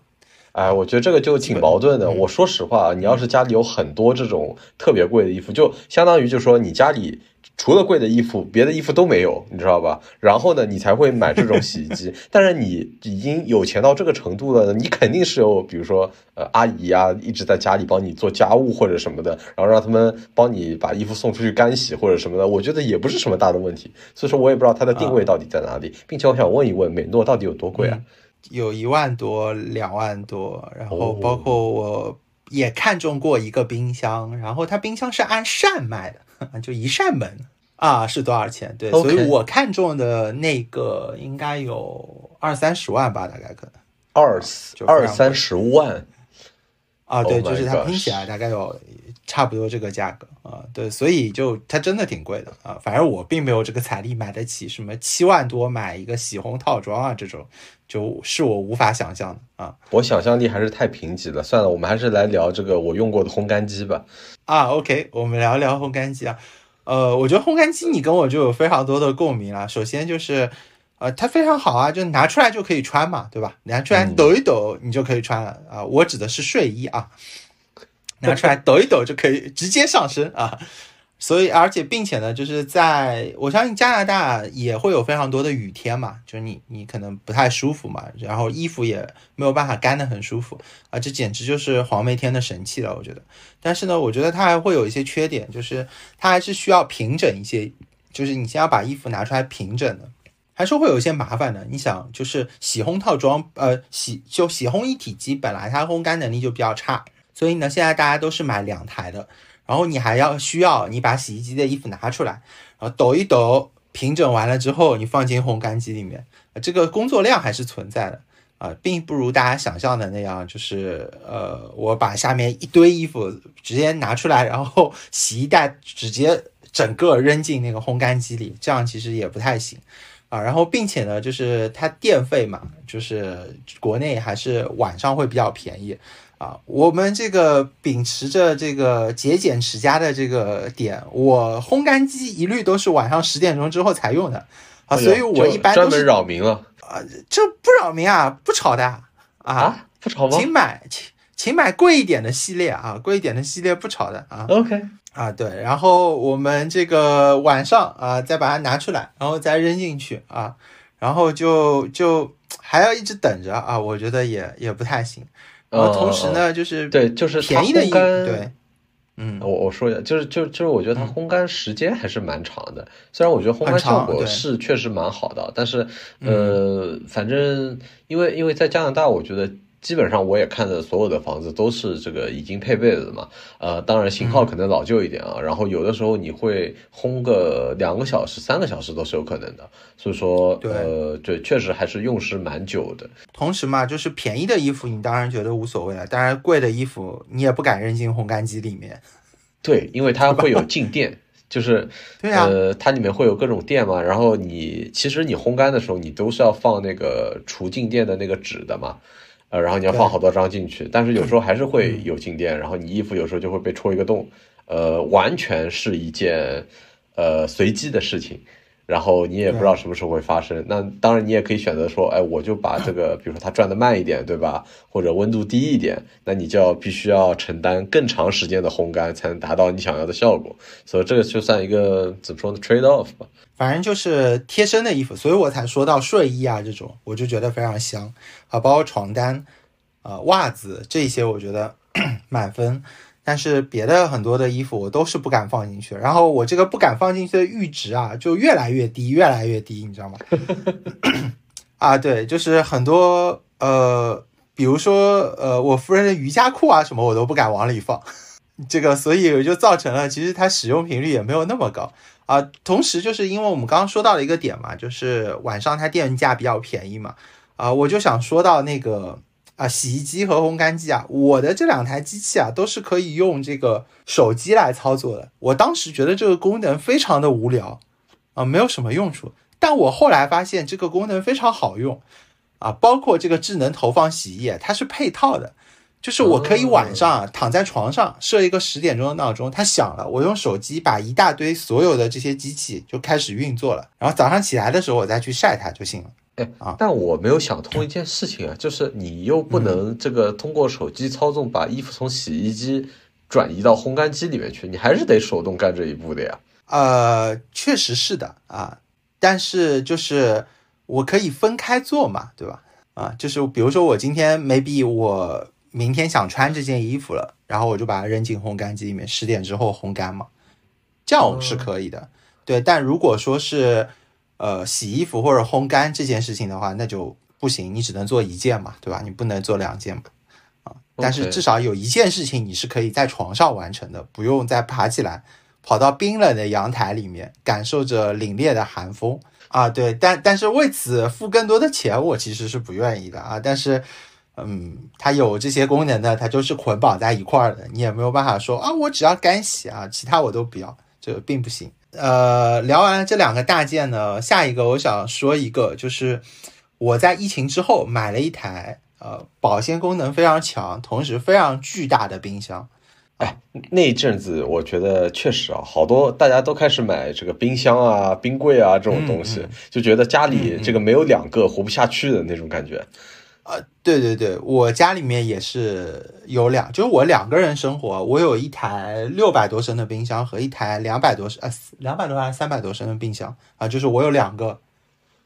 A: 哎，我觉得这个就挺矛盾的。
B: 嗯
A: 我说实话，你要是家里有很多这种特别贵的衣服，就相当于就说你家里除了贵的衣服，别的衣服都没有，你知道吧？然后呢，你才会买这种洗衣机。但是你已经有钱到这个程度了，你肯定是有，比如说呃阿姨啊，一直在家里帮你做家务或者什么的，然后让他们帮你把衣服送出去干洗或者什么的，我觉得也不是什么大的问题。所以说我也不知道它的定位到底在哪里，并且我想问一问，美诺到底有多贵啊？
B: 有一万多、两万多，然后
A: 哦
B: 包括我也看中过一个冰箱，然后它冰箱是按扇卖的，就一扇门啊，是多少钱？对所以我看中的那个应该有二三十万吧，大概可能
A: 二二三十万。
B: 啊，对
A: Oh
B: 就是它拼起来大概有差不多这个价格啊，对，所以就它真的挺贵的啊，反正我并没有这个财力买得起什么七万多买一个洗烘套装啊，这种就是我无法想象的啊。
A: 我想象力还是太贫瘠了。算了，我们还是来聊这个我用过的烘干机吧。
B: 啊，OK，我们聊聊烘干机啊。呃，我觉得烘干机你跟我就有非常多的共鸣了。首先就是，呃，它非常好啊，就拿出来就可以穿嘛，对吧？拿出来
A: 嗯
B: 抖一抖，你就可以穿了啊。我指的是睡衣啊，拿出来抖一抖就可以直接上身啊。所以，而且并且呢，就是在我相信加拿大也会有非常多的雨天嘛，就是你你可能不太舒服嘛，然后衣服也没有办法干得很舒服啊，这简直就是黄梅天的神器了，我觉得。但是呢，我觉得它还会有一些缺点，就是它还是需要平整一些，就是你先要把衣服拿出来平整的，还是会有一些麻烦的。你想，就是洗烘套装，呃，洗就洗烘一体机本来它烘干能力就比较差，所以呢，现在大家都是买两台的，然后你还要需要你把洗衣机的衣服拿出来，然后抖一抖，平整完了之后，你放进烘干机里面，这个工作量还是存在的。啊，并不如大家想象的那样，就是呃，我把下面一堆衣服直接拿出来，然后洗衣袋 直接整个扔进那个烘干机里，这样其实也不太行啊。然后，并且呢，就是它电费嘛，就是国内还是晚上会比较便宜啊。我们这个秉持着这个节俭持家的这个点，我烘干机一律都是晚上十点钟之后才用的啊，所以我一般
A: 哎专门
B: 都是
A: 扰民了啊
B: 这不扰民啊，不吵的啊
A: 啊？不吵吗
B: 请买请请买贵一点的系列啊，贵一点的系列不吵的啊
A: ？OK，
B: 啊对，然后我们这个晚上啊再把它拿出来，然后再扔进去啊，然后就就还要一直等着啊，我觉得也也不太行。然后同时呢，就是
A: 对，就是它
B: 便宜的衣
A: 烘干
B: 对，嗯，
A: 我我说一下，就是就就是我觉得它烘干时间还是蛮长的，虽然我觉得烘干效果是确实蛮好的，但是呃，反正因为因为在加拿大，我觉得基本上我也看的所有的房子都是这个已经配备了的嘛，呃，当然型
B: 嗯。
A: 号可能老旧一点啊，然后有的时候你会烘个两个小时、三个小时都是有可能的，所以说
B: 对。
A: 呃，对，确实还是用时蛮久的。
B: 同时嘛，就是便宜的衣服你当然觉得无所谓了，当然贵的衣服你也不敢扔进烘干机里面。
A: 对，因为它会有静电，就是
B: 对啊。
A: 呃，它里面会有各种电嘛，然后你其实你烘干的时候，你都是要放那个除静电的那个纸的嘛，呃，然后你要放好多张进去，但是有时候还是会有静电，然后你衣服有时候就会被戳一个洞，呃，完全是一件呃随机的事情。然后你也不知道什么时候会发生，那当然你也可以选择说，哎，我就把这个，比如说它转的慢一点，对吧？或者温度低一点，那你就要必须要承担更长时间的烘干，才能达到你想要的效果。所以这个就算一个怎么说呢，trade off 吧。
B: 反正就是贴身的衣服，所以我才说到睡衣啊这种，我就觉得非常香啊，包括床单、啊、袜子这些，我觉得 满分。但是别的很多的衣服我都是不敢放进去，然后我这个不敢放进去的阈值啊，就越来越低，越来越低，你知道吗？啊，对，就是很多呃，比如说呃，我夫人的瑜伽裤啊什么，我都不敢往里放。这个，所以就造成了其实它使用频率也没有那么高啊。同时，就是因为我们刚刚说到了一个点嘛，就是晚上它电价比较便宜嘛，啊，我就想说到那个啊，洗衣机和烘干机啊，我的这两台机器啊都是可以用这个手机来操作的。我当时觉得这个功能非常的无聊啊，没有什么用处。但我后来发现这个功能非常好用啊，包括这个智能投放洗衣液，它是配套的。就是我可以晚上躺在床上设一个十点钟的闹钟，它响了，我用手机把一大堆所有的这些机器就开始运作了，然后早上起来的时候我再去晒它就行了。
A: 哎啊，但我没有想通一件事情啊，就是你又不能这个通过手机操纵把衣服从洗衣机转移到烘干机里面去，你还是得手动干这一步的呀。
B: 呃，确实是的啊，但是就是我可以分开做嘛，对吧？啊，就是比如说我今天 maybe 我。明天想穿这件衣服了，然后我就把它扔进烘干机里面，十点之后烘干嘛，这样是可以的。对，但如果说是呃洗衣服或者烘干这件事情的话，那就不行，你只能做一件嘛，对吧？你不能做两件嘛，啊。但是至少有一件事情你是可以在床上完成的，不用再爬起来跑到冰冷的阳台里面，感受着凛冽的寒风啊。对，但但是为此付更多的钱，我其实是不愿意的啊。但是。嗯，它有这些功能的，它就是捆绑在一块儿的，你也没有办法说啊，我只要干洗啊，其他我都不要，这并不行。呃，聊完了这两个大件呢，下一个我想说一个，就是我在疫情之后买了一台呃保鲜功能非常强，同时非常巨大的冰箱。
A: 哎，那一阵子我觉得确实啊，好多大家都开始买这个冰箱啊、冰柜啊这种东西，就觉得家里这个没有两个活不下去的那种感觉。
B: 呃，对对对，我家里面也是有两，就是我两个人生活，我有一台六百多升的冰箱和一台两百多升，呃，两百多还是三百多升的冰箱啊，就是我有两个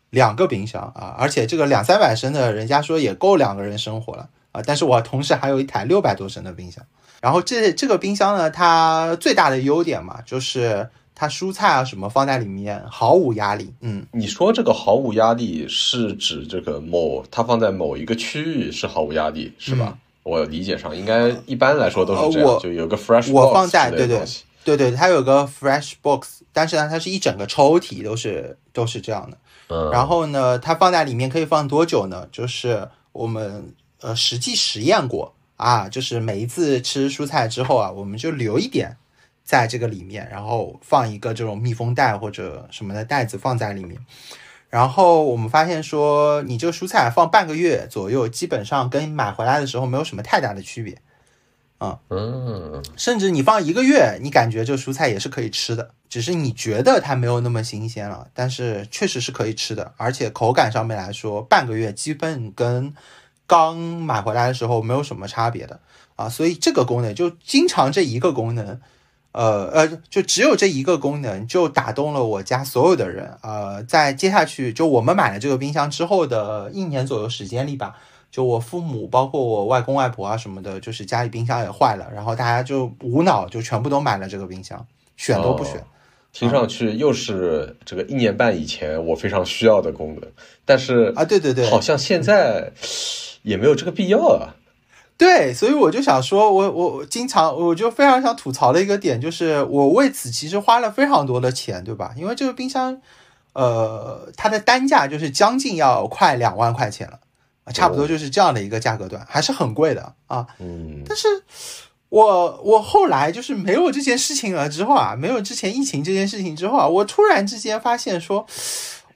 B: 两个冰箱啊，而且这个两三百升的，人家说也够两个人生活了啊，但是我同时还有一台六百多升的冰箱，然后这这个冰箱呢，它最大的优点嘛，就是。它蔬菜啊什么放在里面毫无压力，嗯，
A: 你说这个毫无压力是指这个某它放在某一个区域是毫无压力是吧？我理解上应该一般来说都是这样，就有个 fresh，
B: 我放在对对对对，它有个 fresh box，但是呢它是一整个抽屉都是都是这样的，
A: 嗯，
B: 然后呢它放在里面可以放多久呢？就是我们呃实际实验过啊，就是每一次吃蔬菜之后啊，我们就留一点。在这个里面，然后放一个这种密封袋或者什么的袋子放在里面，然后我们发现说，你这个蔬菜放半个月左右，基本上跟买回来的时候没有什么太大的区别，啊，
A: 嗯，
B: 甚至你放一个月，你感觉这蔬菜也是可以吃的，只是你觉得它没有那么新鲜了，但是确实是可以吃的，而且口感上面来说，半个月基本跟刚买回来的时候没有什么差别的啊，所以这个功能就经常这一个功能。呃呃，就只有这一个功能，就打动了我家所有的人。呃，在接下去，就我们买了这个冰箱之后的一年左右时间里吧，就我父母，包括我外公外婆啊什么的，就是家里冰箱也坏了，然后大家就无脑就全部都买了这个冰箱，选都不选。
A: 听上去又是这个一年半以前我非常需要的功能，但是
B: 啊，对对对，
A: 好像现在也没有这个必要啊。
B: 对，所以我就想说，我我经常我就非常想吐槽的一个点就是，我为此其实花了非常多的钱，对吧？因为这个冰箱，呃，它的单价就是将近要快两万块钱了，啊，差不多就是这样的一个价格段，还是很贵的啊。
A: 嗯。
B: 但是，我我后来就是没有这件事情了之后啊，没有之前疫情这件事情之后啊，我突然之间发现说，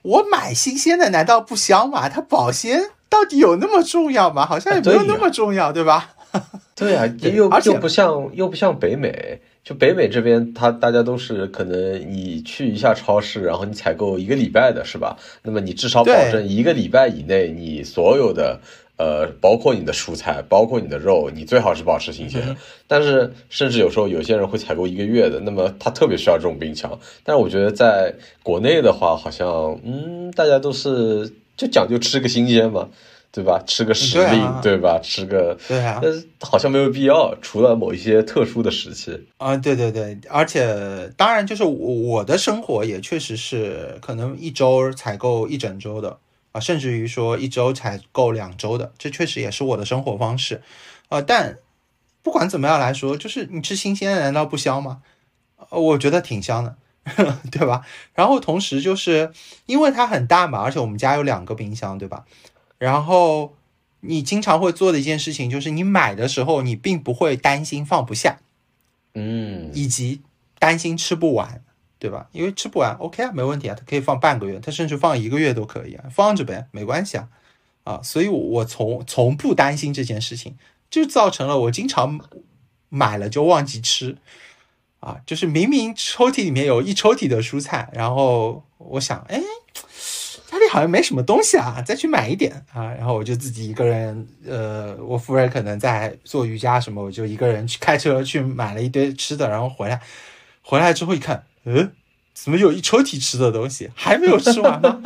B: 我买新鲜的难道不香吗？它保鲜。到底有那么重要吗？好像也没有那么重要，对吧？
A: 对啊，又又不像又不像北美，就北美这边，他大家都是可能你去一下超市，然后你采购一个礼拜的是吧？那么你至少保证一个礼拜以内，你所有的呃，包括你的蔬菜，包括你的肉，你最好是保持新鲜。但是甚至有时候有些人会采购一个月的，那么他特别需要这种冰墙。但是我觉得在国内的话，好像嗯，大家都是。就讲究吃个新鲜嘛，对吧？吃个时令，对吧？吃个
B: 对啊，
A: 但是好像没有必要，除了某一些特殊的时期
B: 啊。对对对，而且当然就是我我的生活也确实是可能一周采购一整周的啊，甚至于说一周采购两周的，这确实也是我的生活方式啊。但不管怎么样来说，就是你吃新鲜的难道不香吗？我觉得挺香的。对吧？然后同时，就是因为它很大嘛，而且我们家有两个冰箱，对吧？然后，你经常会做的一件事情就是你买的时候你并不会担心放不下，
A: 嗯，
B: 以及担心吃不完，对吧？因为吃不完，OK 啊，没问题啊，它可以放半个月，它甚至放一个月都可以啊，放着呗，没关系啊，啊，所以我从从不担心这件事情，就造成了我经常买了就忘记吃，啊，就是明明抽屉里面有一抽屉的蔬菜，然后我想，哎。家里好像没什么东西啊，再去买一点啊，然后我就自己一个人，呃，我夫人可能在做瑜伽什么，我就一个人去开车去买了一堆吃的，然后回来，回来之后一看，嗯，怎么有一抽屉吃的东西还没有吃完吗？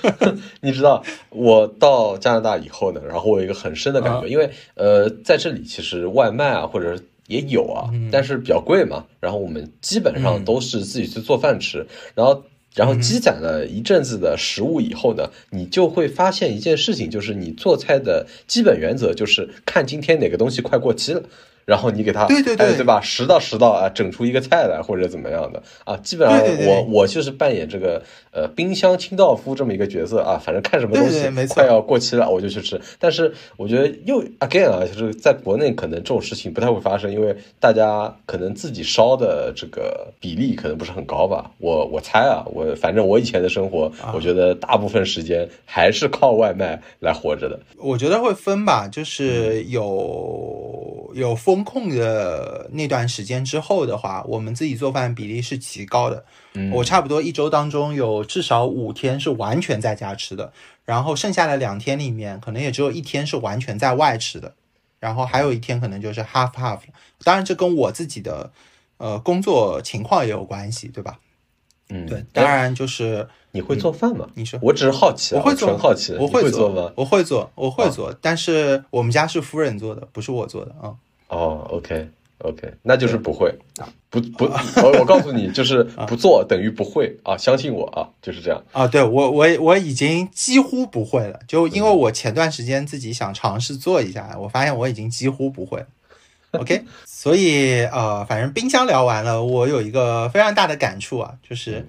A: 你知道，我到加拿大以后呢，然后我有一个很深的感觉，因为呃，在这里其实外卖啊，或者也有啊，但是比较贵嘛，然后我们基本上都是自己去做饭吃，然后。然后积攒了一阵子的食物以后呢，你就会发现一件事情，就是你做菜的基本原则就是看今天哪个东西快过期了。然后你给他，
B: 对对对，
A: 对吧？十道十道啊，整出一个菜来或者怎么样的啊？基本上我我就是扮演这个呃冰箱清道夫这么一个角色啊。反正看什么东西快要过期了，我就去吃。但是我觉得又 again 啊，就是在国内可能这种事情不太会发生，因为大家可能自己烧的这个比例可能不是很高吧。我我猜啊，我反正我以前的生活，我觉得大部分时间还是靠外卖来活着的。
B: 我觉得会分吧，就是有有风。控的那段时间之后的话，我们自己做饭比例是极高的。我差不多一周当中有至少五天是完全在家吃的，然后剩下的两天里面，可能也只有一天是完全在外吃的，然后还有一天可能就是 half half。当然，这跟我自己的呃工作情况也有关系，对吧？
A: 嗯，
B: 对。当然，就是
A: 你会做饭吗？
B: 你说，
A: 我只是好奇，
B: 我会做，
A: 好奇，
B: 我会
A: 做吗？
B: 我会做，我会做，但是我们家是夫人做的，不是我做的啊。
A: 哦，OK，OK，那就是不会，不不，我我告诉你，就是不做等于不会啊，相信我啊，就是这样
B: 啊。对我我我已经几乎不会了，就因为我前段时间自己想尝试做一下，我发现我已经几乎不会。OK，所以呃，反正冰箱聊完了，我有一个非常大的感触啊，就是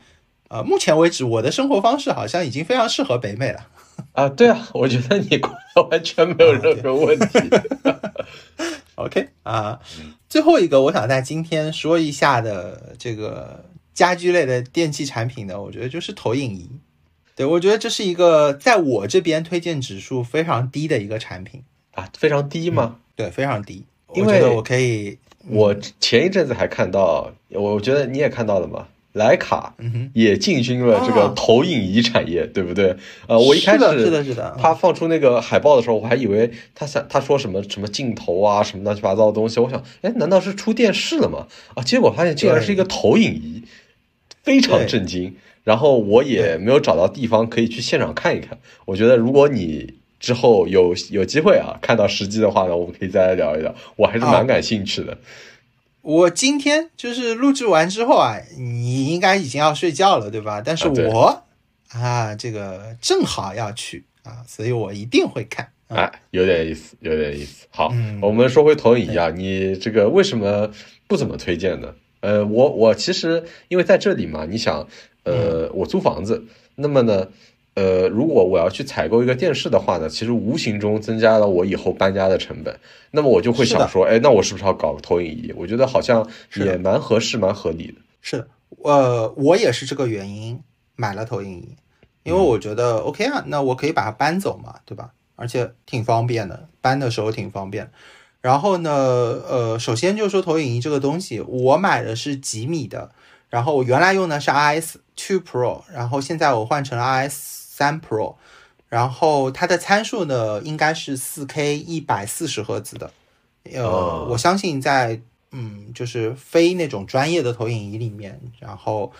B: 呃，目前为止我的生活方式好像已经非常适合北美了。
A: 啊，对啊，我觉得你完全没有任何问题。
B: OK 啊，最后一个我想在今天说一下的这个家居类的电器产品呢，我觉得就是投影仪。对我觉得这是一个在我这边推荐指数非常低的一个产品
A: 啊，非常低吗？
B: 对，非常低。
A: 因为
B: 我可以，
A: 我前一阵子还看到，我觉得你也看到了嘛。徕卡也进军了这个投影仪产业，对不对？呃，我一开始
B: 是的，是的，
A: 他放出那个海报的时候，我还以为他想他说什么什么镜头啊，什么乱七八糟的东西。我想，哎，难道是出电视了吗？啊，结果发现竟然是一个投影仪，非常震惊。然后我也没有找到地方可以去现场看一看。我觉得如果你之后有有机会啊，看到实际的话呢，我们可以再来聊一聊。我还是蛮感兴趣的。
B: 我今天就是录制完之后啊，你应该已经要睡觉了，对吧？但是我啊，这个正好要去啊，所以我一定会看。
A: 哎，有点意思，有点意思。好，我们说回投影仪啊，你这个为什么不怎么推荐呢？呃，我我其实因为在这里嘛，你想，呃，我租房子，那么呢？呃，如果我要去采购一个电视的话呢，其实无形中增加了我以后搬家的成本。那么我就会想说，哎，那我是不是要搞个投影仪？我觉得好像也蛮合适、蛮合理的。
B: 是的，呃，我也是这个原因买了投影仪，因为我觉得 OK 啊，那我可以把它搬走嘛，对吧？而且挺方便的，搬的时候挺方便。然后呢，呃，首先就是说投影仪这个东西，我买的是几米的，然后我原来用的是 RS Two Pro，然后现在我换成了 RS。三 Pro，然后它的参数呢应该是四 K 一百四十赫兹的，呃，我相信在嗯就是非那种专业的投影仪里面，然后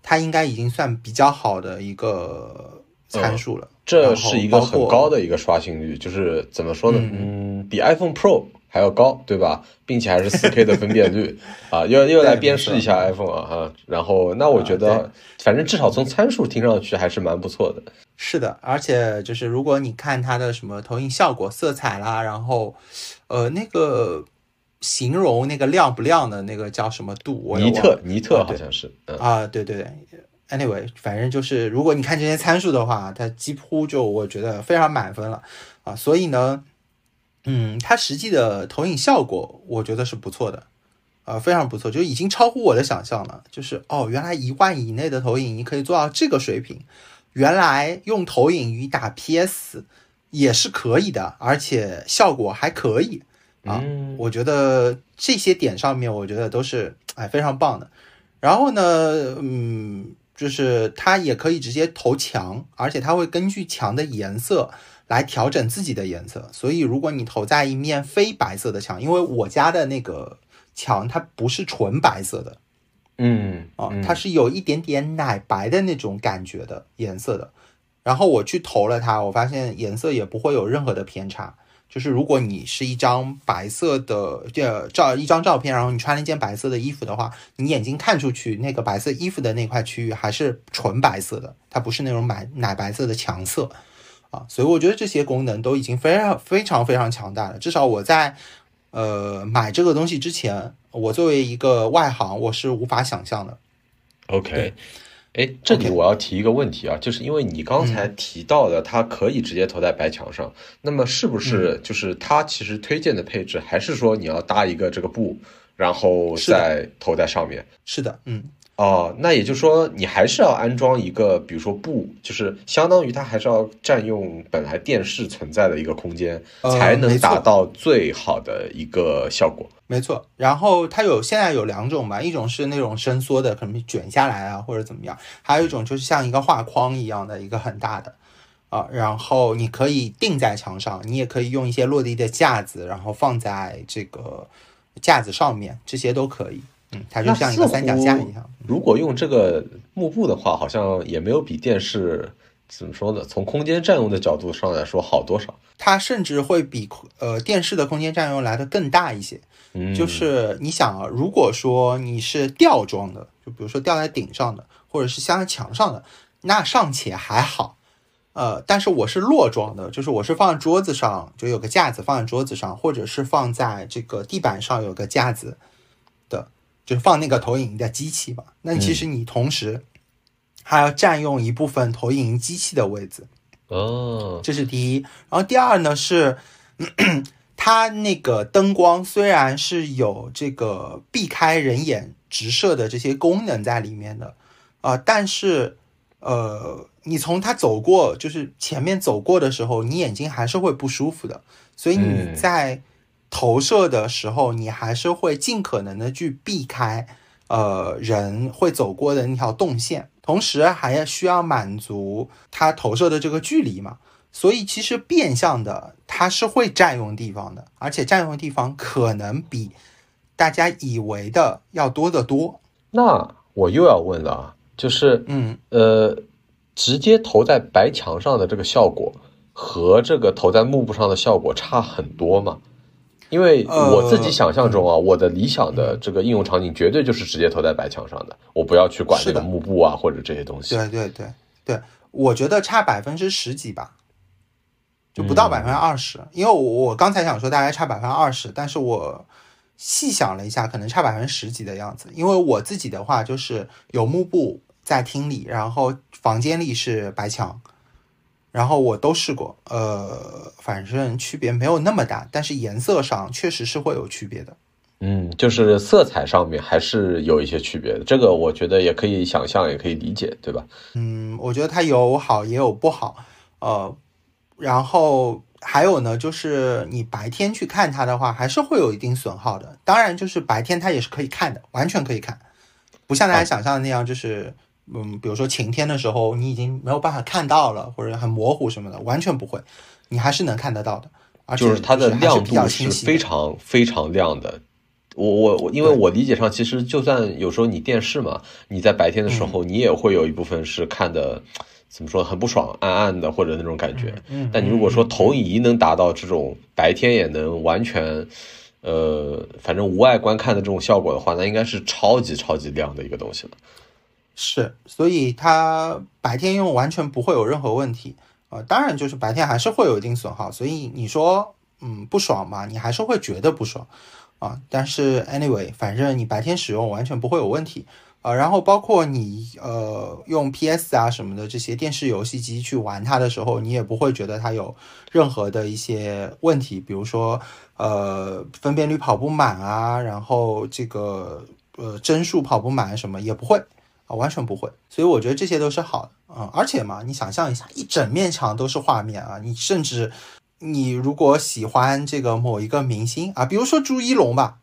B: 它应该已经算比较好的一个参数了。
A: 这是一个很高的一个刷新率，就是怎么说呢？嗯，比 iPhone Pro。还要高，对吧？并且还是四 K 的分辨率 啊，又又来鞭尸一下 iPhone 啊哈。然后那我觉得，反正至少从参数听上去还是蛮不错的。
B: 是的，而且就是如果你看它的什么投影效果、色彩啦，然后呃那个形容那个亮不亮的那个叫什么度？
A: 尼特，尼特好像是
B: 啊，对对对。Anyway，反正就是如果你看这些参数的话，它几乎就我觉得非常满分了啊。所以呢。嗯，它实际的投影效果我觉得是不错的，呃，非常不错，就已经超乎我的想象了。就是哦，原来一万以内的投影仪可以做到这个水平，原来用投影仪打 PS 也是可以的，而且效果还可以啊。我觉得这些点上面，我觉得都是哎非常棒的。然后呢，嗯，就是它也可以直接投墙，而且它会根据墙的颜色。来调整自己的颜色，所以如果你投在一面非白色的墙，因为我家的那个墙它不是纯白色的，
A: 嗯，
B: 啊，它是有一点点奶白的那种感觉的颜色的，然后我去投了它，我发现颜色也不会有任何的偏差。就是如果你是一张白色的这照一张照片，然后你穿了一件白色的衣服的话，你眼睛看出去那个白色衣服的那块区域还是纯白色的，它不是那种奶奶白色的墙色。啊，所以我觉得这些功能都已经非常非常非常强大了。至少我在呃买这个东西之前，我作为一个外行，我是无法想象的。
A: OK，哎，这里我要提一个问题啊，就是因为你刚才提到的，它可以直接投在白墙上，那么是不是就是它其实推荐的配置，还是说你要搭一个这个布，然后再投在上面？
B: 是的，嗯。
A: 哦，那也就是说，你还是要安装一个，比如说布，就是相当于它还是要占用本来电视存在的一个空间，才能达到最好的一个效果。
B: 没错，然后它有现在有两种吧，一种是那种伸缩的，可能卷下来啊，或者怎么样；还有一种就是像一个画框一样的一个很大的啊，然后你可以钉在墙上，你也可以用一些落地的架子，然后放在这个架子上面，这些都可以。它就像一个三脚架一样。
A: 如果用这个幕布的话，好像也没有比电视怎么说呢？从空间占用的角度上来说好多少。
B: 它甚至会比呃电视的空间占用来的更大一些。
A: 嗯，
B: 就是你想啊，如果说你是吊装的，就比如说吊在顶上的，或者是镶在墙上的，那尚且还好。呃，但是我是落装的，就是我是放在桌子上，就有个架子放在桌子上，或者是放在这个地板上有个架子。就是放那个投影仪的机器嘛，那其实你同时还要占用一部分投影仪机器的位置，
A: 哦，
B: 这是第一。然后第二呢是，它那个灯光虽然是有这个避开人眼直射的这些功能在里面的，啊，但是呃，你从它走过，就是前面走过的时候，你眼睛还是会不舒服的，所以你在。投射的时候，你还是会尽可能的去避开，呃，人会走过的那条动线，同时还要需要满足它投射的这个距离嘛。所以其实变相的它是会占用地方的，而且占用的地方可能比大家以为的要多得多。
A: 那我又要问了啊，就是，
B: 嗯，
A: 呃，直接投在白墙上的这个效果和这个投在幕布上的效果差很多吗？因为我自己想象中啊，我的理想的这个应用场景绝对就是直接投在白墙上的，我不要去管这个幕布啊或者这些东西。
B: 对对对对，我觉得差百分之十几吧，就不到百分之二十。因为我我刚才想说大概差百分之二十，但是我细想了一下，可能差百分之十几的样子。因为我自己的话就是有幕布在厅里，然后房间里是白墙。然后我都试过，呃，反正区别没有那么大，但是颜色上确实是会有区别的。
A: 嗯，就是色彩上面还是有一些区别的，这个我觉得也可以想象，也可以理解，对吧？
B: 嗯，我觉得它有好也有不好，呃，然后还有呢，就是你白天去看它的话，还是会有一定损耗的。当然，就是白天它也是可以看的，完全可以看，不像大家想象的那样，就是。嗯，比如说晴天的时候，你已经没有办法看到了，或者很模糊什么的，完全不会，你还是能看得到的。而且
A: 它的亮度是非常非常亮的。我我我，因为我理解上，其实就算有时候你电视嘛，你在白天的时候，你也会有一部分是看的，怎么说很不爽，暗暗的或者那种感觉。
B: 嗯。
A: 但你如果说投影仪能达到这种白天也能完全，呃，反正无碍观看的这种效果的话，那应该是超级超级亮的一个东西了。
B: 是，所以它白天用完全不会有任何问题，呃，当然就是白天还是会有一定损耗，所以你说，嗯，不爽嘛，你还是会觉得不爽，啊，但是 anyway，反正你白天使用完全不会有问题，呃，然后包括你呃用 PS 啊什么的这些电视游戏机去玩它的时候，你也不会觉得它有任何的一些问题，比如说呃分辨率跑不满啊，然后这个呃帧数跑不满什么也不会。啊，完全不会。所以我觉得这些都是好的嗯、而且嘛，你想象一下，一整面墙都是画面啊，你甚至你如果喜欢这个某一个明星啊，比如说朱一龙吧，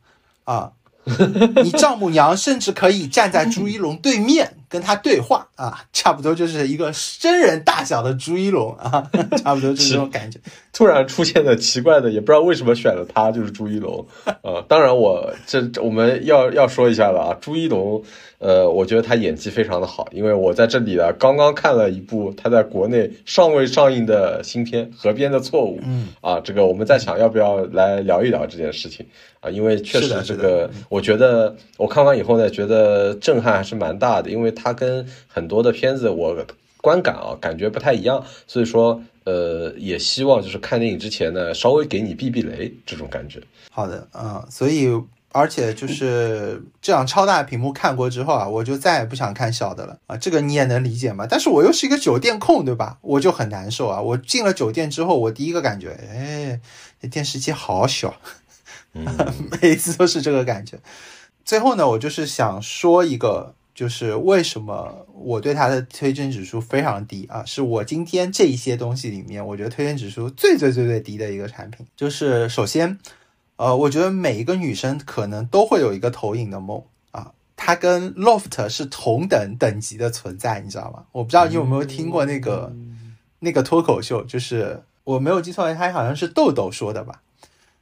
B: 啊。你丈母娘甚至可以站在朱一龙对面跟他对话啊，差不多就是一个真人大小的朱一龙啊，差不多就是这种感觉。
A: 突然出现的奇怪的，也不知道为什么选了他，就是朱一龙。呃，当然我这我们要要说一下了啊，朱一龙，呃，我觉得他演技非常的好，因为我在这里呢刚刚看了一部他在国内尚未上映的新片《河边的错误》。
B: 嗯，
A: 啊，这个我们在想要不要来聊一聊这件事情啊，因为确实这个，我觉得我看完以后呢，觉得震撼还是蛮大的，因为它跟很多的片子我观感啊感觉不太一样，所以说呃也希望就是看电影之前呢，稍微给你避避雷这种感觉。
B: 好的，嗯，所以而且就是这样超大屏幕看过之后啊，我就再也不想看小的了啊，这个你也能理解嘛？但是我又是一个酒店控，对吧？我就很难受啊。我进了酒店之后，我第一个感觉，哎，这电视机好小。
A: 嗯
B: 每一次都是这个感觉。最后呢，我就是想说一个，就是为什么我对它的推荐指数非常低啊？是我今天这一些东西里面，我觉得推荐指数最最最最低的一个产品。就是首先，呃，我觉得每一个女生可能都会有一个投影的梦啊，它跟 Loft 是同等等级的存在，你知道吗？我不知道你有没有听过那个、那个脱口秀，就是我没有记错，它好像是豆豆说的吧。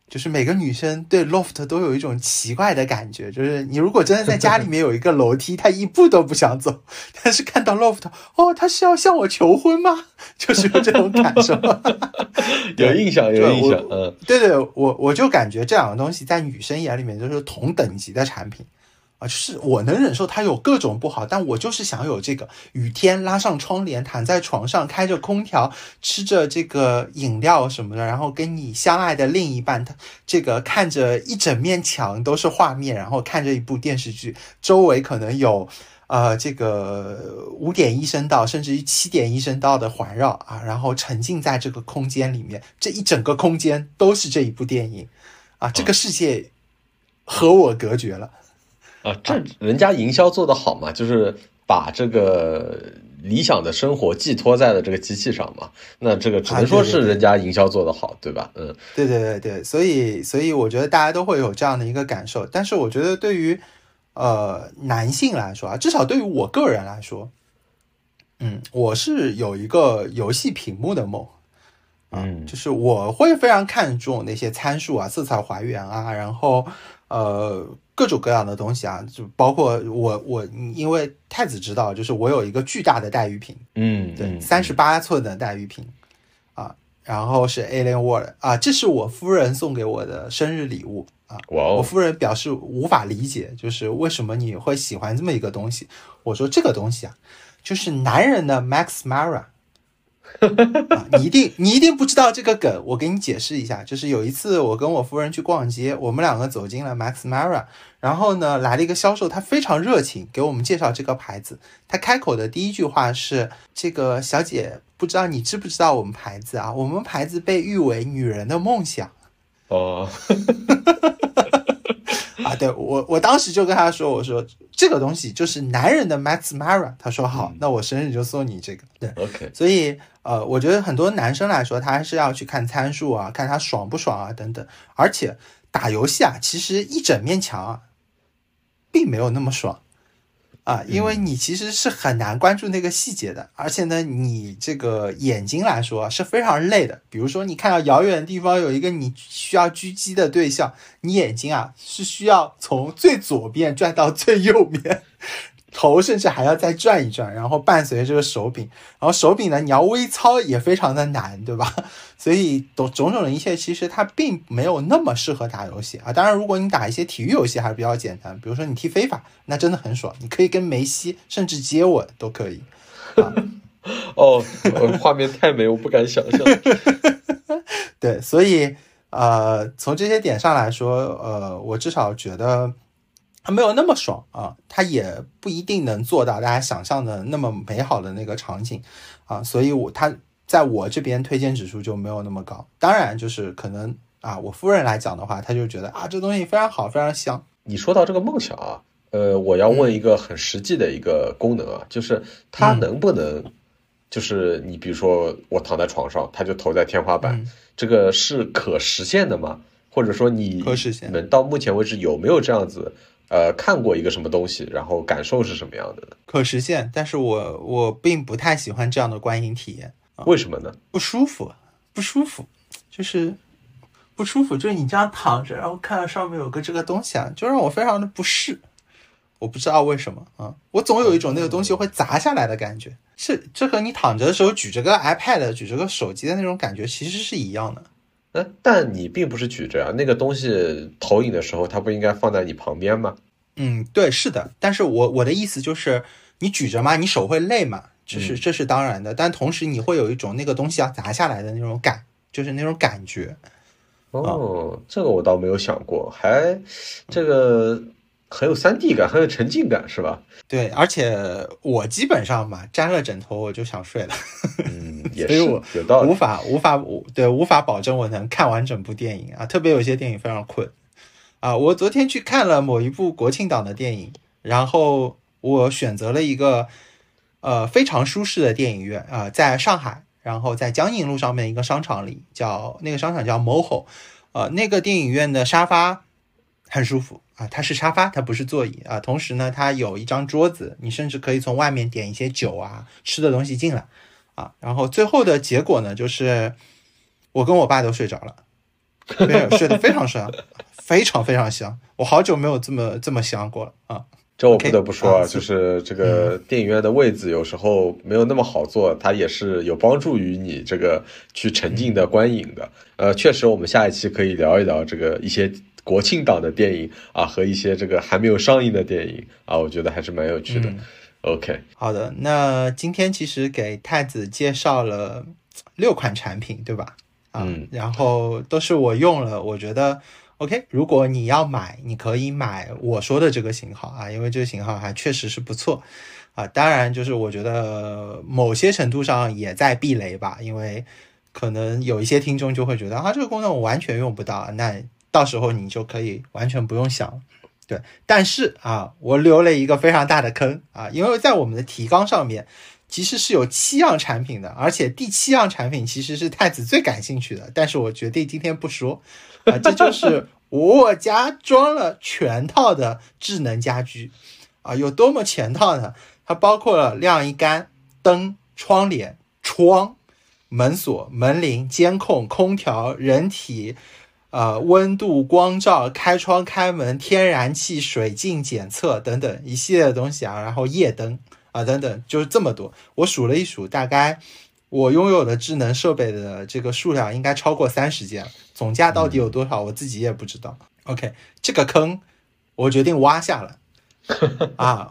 B: 就是每个女生对 loft 都有一种奇怪的感觉，就是你如果真的在家里面有一个楼梯，她一步都不想走，但是看到 loft，哦，她是要向我求婚吗？就是有这种感受。
A: 有印象，有印象，嗯，
B: 对对，我我就感觉这两个东西在女生眼里面就是同等级的产品啊，就是我能忍受它有各种不好，但我就是想有这个雨天拉上窗帘，躺在床上开着空调，吃着这个饮料什么的，然后跟你相爱的另一半，他这个看着一整面墙都是画面，然后看着一部电视剧，周围可能有。呃，这个五点一声道，甚至于七点一声道的环绕啊，然后沉浸在这个空间里面，这一整个空间都是这一部电影啊，这个世界和我隔绝了。
A: 啊，这人家营销做得好嘛，就是把这个理想的生活寄托在了这个机器上嘛，那这个只能说是人家营销做得好，对吧？嗯，
B: 对对对对，所以所以我觉得大家都会有这样的一个感受，但是我觉得对于呃男性来说啊，至少对于我个人来说，嗯，我是有一个游戏屏幕的梦。啊，
A: 嗯
B: 就是我会非常看重那些参数啊、色彩还原啊，然后呃各种各样的东西啊，就包括我我因为太子知道，就是我有一个巨大的带鱼屏，
A: 嗯，
B: 对，
A: 嗯
B: 三十八寸的带鱼屏啊，然后是 Alien World 啊，这是我夫人送给我的生日礼物啊。我夫人表示无法理解，就是为什么你会喜欢这么一个东西。我说这个东西啊，就是男人的 Max Mara。啊，你一定你一定不知道这个梗，我给你解释一下。就是有一次我跟我夫人去逛街，我们两个走进了 Max Mara，然后呢来了一个销售，他非常热情，给我们介绍这个牌子。他开口的第一句话是：“这个小姐，不知道你知不知道我们牌子啊？我们牌子被誉为女人的梦想。”
A: 哦，
B: 啊，对我我当时就跟他说，我说这个东西就是男人的 Max Mara，他说好，那我生日就送你这个。对
A: ，OK，
B: 所以呃，我觉得很多男生来说，他还是要去看参数啊，看他爽不爽啊等等。而且打游戏啊，其实一整面墙啊，并没有那么爽啊，因为你其实是很难关注那个细节的，而且呢，你这个眼睛来说啊是非常累的。比如说，你看到遥远的地方有一个你需要狙击的对象，你眼睛啊是需要从最左边转到最右边。头甚至还要再转一转，然后伴随着这个手柄，然后手柄呢，你要微操也非常的难，对吧？所以种种种的一切，其实它并没有那么适合打游戏啊。当然，如果你打一些体育游戏还是比较简单，比如说你踢非法，那真的很爽，你可以跟梅西甚至接吻都可以。
A: 哦，我画面太美，我不敢想象。
B: 对，所以呃，从这些点上来说，呃，我至少觉得它没有那么爽啊，它也不一定能做到大家想象的那么美好的那个场景啊，所以我它在我这边推荐指数就没有那么高。当然，就是可能啊，我夫人来讲的话，她就觉得啊，这东西非常好，非常香。
A: 你说到这个梦想啊，呃，我要问一个很实际的一个功能啊，就是它能不能，就是你比如说我躺在床上，它就投在天花板，这个是可实现的吗？或者说你们到目前为止有没有这样子？呃，看过一个什么东西，然后感受是什么样的？
B: 可实现，但是我我并不太喜欢这样的观影体验。
A: 为什么呢？
B: 不舒服，不舒服，就是不舒服。就是你这样躺着，然后看到上面有个这个东西啊，就让我非常的不适。我不知道为什么啊，我总有一种那个东西会砸下来的感觉。这，这和你躺着的时候举着个 iPad、举着个手机的那种感觉其实是一样的。
A: 那但你并不是举着啊，那个东西投影的时候，它不应该放在你旁边吗？
B: 嗯，对，是的。但是我我的意思就是，你举着嘛，你手会累嘛，这是这是当然的。但同时你会有一种那个东西要砸下来的那种感，就是那种感觉。
A: 哦，这个我倒没有想过，还这个。很有三 D 感，很有沉浸感，是吧？
B: 对，而且我基本上嘛，沾了枕头我就想睡了。
A: 嗯，也是，有道
B: 理。无法无法对无法保证我能看完整部电影啊，特别有些电影非常困啊。我昨天去看了某一部国庆档的电影，然后我选择了一个呃非常舒适的电影院啊，在上海，然后在江宁路上面一个商场里，叫那个商场叫 MOHO，呃，那个电影院的沙发很舒服。啊，它是沙发，它不是座椅啊。同时呢，它有一张桌子，你甚至可以从外面点一些酒啊、吃的东西进来啊。然后最后的结果呢，就是我跟我爸都睡着了，睡得非常香，非常非常香。我好久没有这么这么香过了啊。
A: 这我不得不说啊，就是这个电影院的位子有时候没有那么好坐，它也是有帮助于你这个去沉浸的观影的。呃，确实，我们下一期可以聊一聊这个一些。国庆档的电影啊，和一些这个还没有上映的电影啊，我觉得还是蛮有趣的。OK，
B: 好的，那今天其实给太子介绍了六款产品，对吧？啊，然后都是我用了，我觉得 OK。如果你要买，你可以买我说的这个型号啊，因为这个型号还确实是不错啊。当然，就是我觉得某些程度上也在避雷吧，因为可能有一些听众就会觉得啊，这个功能我完全用不到，那。到时候你就可以完全不用想，对。但是啊，我留了一个非常大的坑啊，因为在我们的提纲上面其实是有七样产品的，而且第七样产品其实是太子最感兴趣的，但是我决定今天不说啊，这就是我家装了全套的智能家居啊，有多么全套呢？它包括了晾衣杆、灯、窗帘、窗、门锁、门铃、监控、空调、人体。呃，温度、光照、开窗、开门、天然气、水浸检测等等一系列的东西啊，然后夜灯啊等等，就是这么多。我数了一数，大概我拥有的智能设备的这个数量应该超过三十件，总价到底有多少，我自己也不知道。OK，这个坑我决定挖下了啊，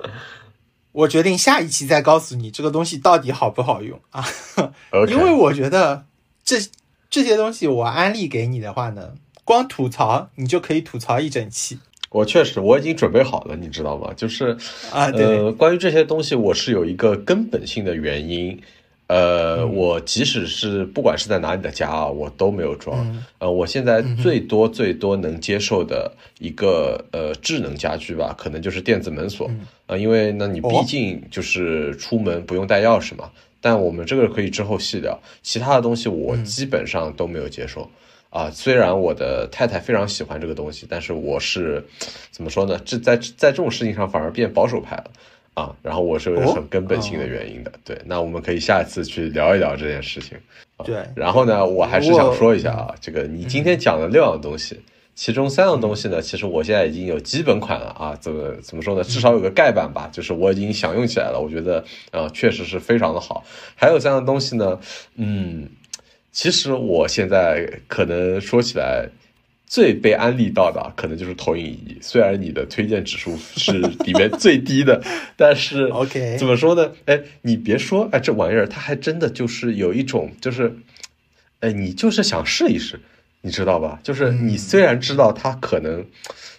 B: 我决定下一期再告诉你这个东西到底好不好用啊，因为我觉得这这些东西我安利给你的话呢。光吐槽你就可以吐槽一整期。
A: 我确实我已经准备好了，你知道吗？就是
B: 啊，呃，
A: 关于这些东西，我是有一个根本性的原因。呃，我即使是不管是在哪里的家啊，我都没有装。呃，我现在最多最多能接受的一个呃智能家居吧，可能就是电子门锁啊，因为呢，你毕竟就是出门不用带钥匙嘛。但我们这个可以之后细聊，其他的东西我基本上都没有接受。啊，虽然我的太太非常喜欢这个东西，但是我是怎么说呢？这在在这种事情上反而变保守派了啊。然后我是有很根本性的原因的。对，那我们可以下一次去聊一聊这件事情。
B: 对，
A: 然后呢，我还是想说一下啊，这个你今天讲的六样东西，其中三样东西呢，其实我现在已经有基本款了啊。怎么怎么说呢？至少有个盖板吧，就是我已经享用起来了。我觉得啊，确实是非常的好。还有三样东西呢，嗯。其实我现在可能说起来，最被安利到的可能就是投影仪。虽然你的推荐指数是里面最低的，但是
B: OK
A: 怎么说呢？哎，你别说，哎，这玩意儿它还真的就是有一种，就是，哎，你就是想试一试。你知道吧？就是你虽然知道它可能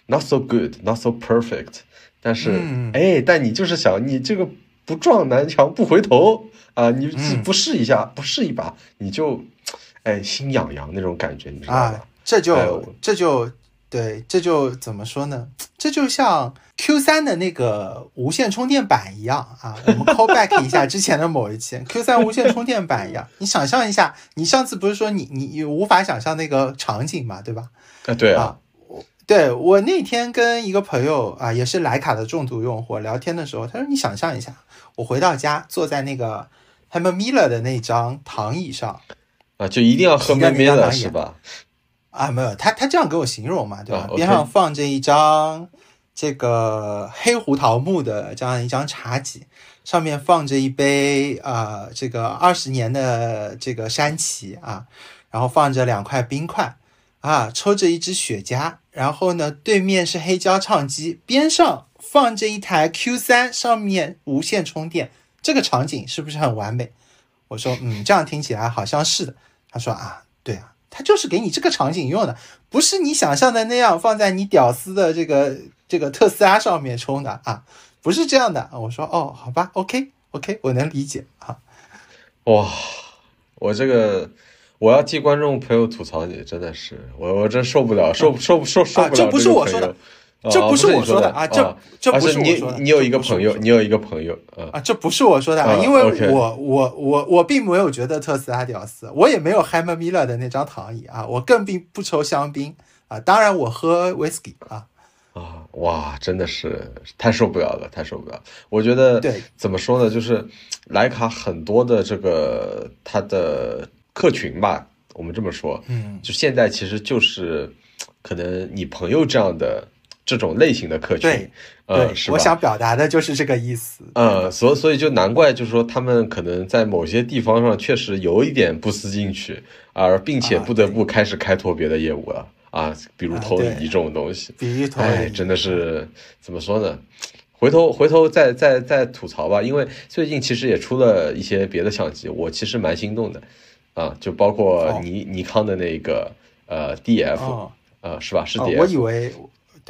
A: not so good, not so perfect，但是
B: 嗯
A: 哎，但你就是想你这个不撞南墙不回头啊，你
B: 嗯
A: 不试一下，不试一把，你就哎心痒痒那种感觉，你知道吧
B: 啊？，这就、
A: 哎
B: 这就对，这就怎么说呢？这就像 Q 三的那个无线充电板一样啊，我们 call back 一下之前的某一期 Q 三无线充电板一样。你想象一下，你上次不是说你你你无法想象那个场景嘛，对吧？
A: 啊，对啊，
B: 啊，我对我那天跟一个朋友啊，也是徕卡的重度用户聊天的时候，他说：“你想象一下，我回到家，坐在那个 h a m Miller 的那张躺椅上
A: 啊，就一定要喝
B: 提着
A: 咩咩的是吧？
B: 啊，没有他他这样给我形容嘛，对吧？边上放着一张这个黑胡桃木的这样一张茶几，上面放着一杯啊、呃这个二十年的这个山崎啊，然后放着两块冰块啊，抽着一支雪茄，然后呢，对面是黑胶唱机，边上放着一台 Q 三，上面无线充电，这个场景是不是很完美？我说，嗯，这样听起来好像是的。他说啊，对啊，他就是给你这个场景用的，不是你想象的那样放在你屌丝的这个这个特斯拉上面充的啊，不是这样的。我说哦，好吧，OK OK，我能理解啊。
A: 哇，我这个我要替观众朋友吐槽你，真的是我我真受不了，受受受受不了、
B: 啊这不是我说的
A: 的，
B: 这不是我
A: 说
B: 说的啊这这不是你说的
A: 你有一个朋友，你有一个朋友啊，
B: 啊，这不是我说的，
A: 啊
B: 因为我我我我并没有觉得特斯拉屌丝，我也没有 Hammer Miller 的那张躺椅啊，我更并不抽香槟啊，当然我喝 whisky 啊，
A: 啊，哇，真的是太受不了了，太受不了。我觉得，
B: 对，
A: 怎么说呢，就是徕卡很多的这个它的客群吧，我们这么说，
B: 嗯，
A: 就现在其实就是可能你朋友这样的这种类型的客群
B: 对，
A: 呃，
B: 对，
A: 是？
B: 我想表达的就是这个意思，
A: 呃，所以所以就难怪，就是说他们可能在某些地方上确实有一点不思进取，而并且
B: 啊
A: 不得不开始开拓别的业务了啊，比如投影仪这种东西。哎，真的是怎么说呢？回头回头再再再吐槽吧，因为最近其实也出了一些别的相机，我其实蛮心动的啊，就包括
B: 哦
A: 尼、尼康的那个呃 DF，、
B: 哦
A: 呃是吧？是
B: 哦
A: DF，、
B: 我以为，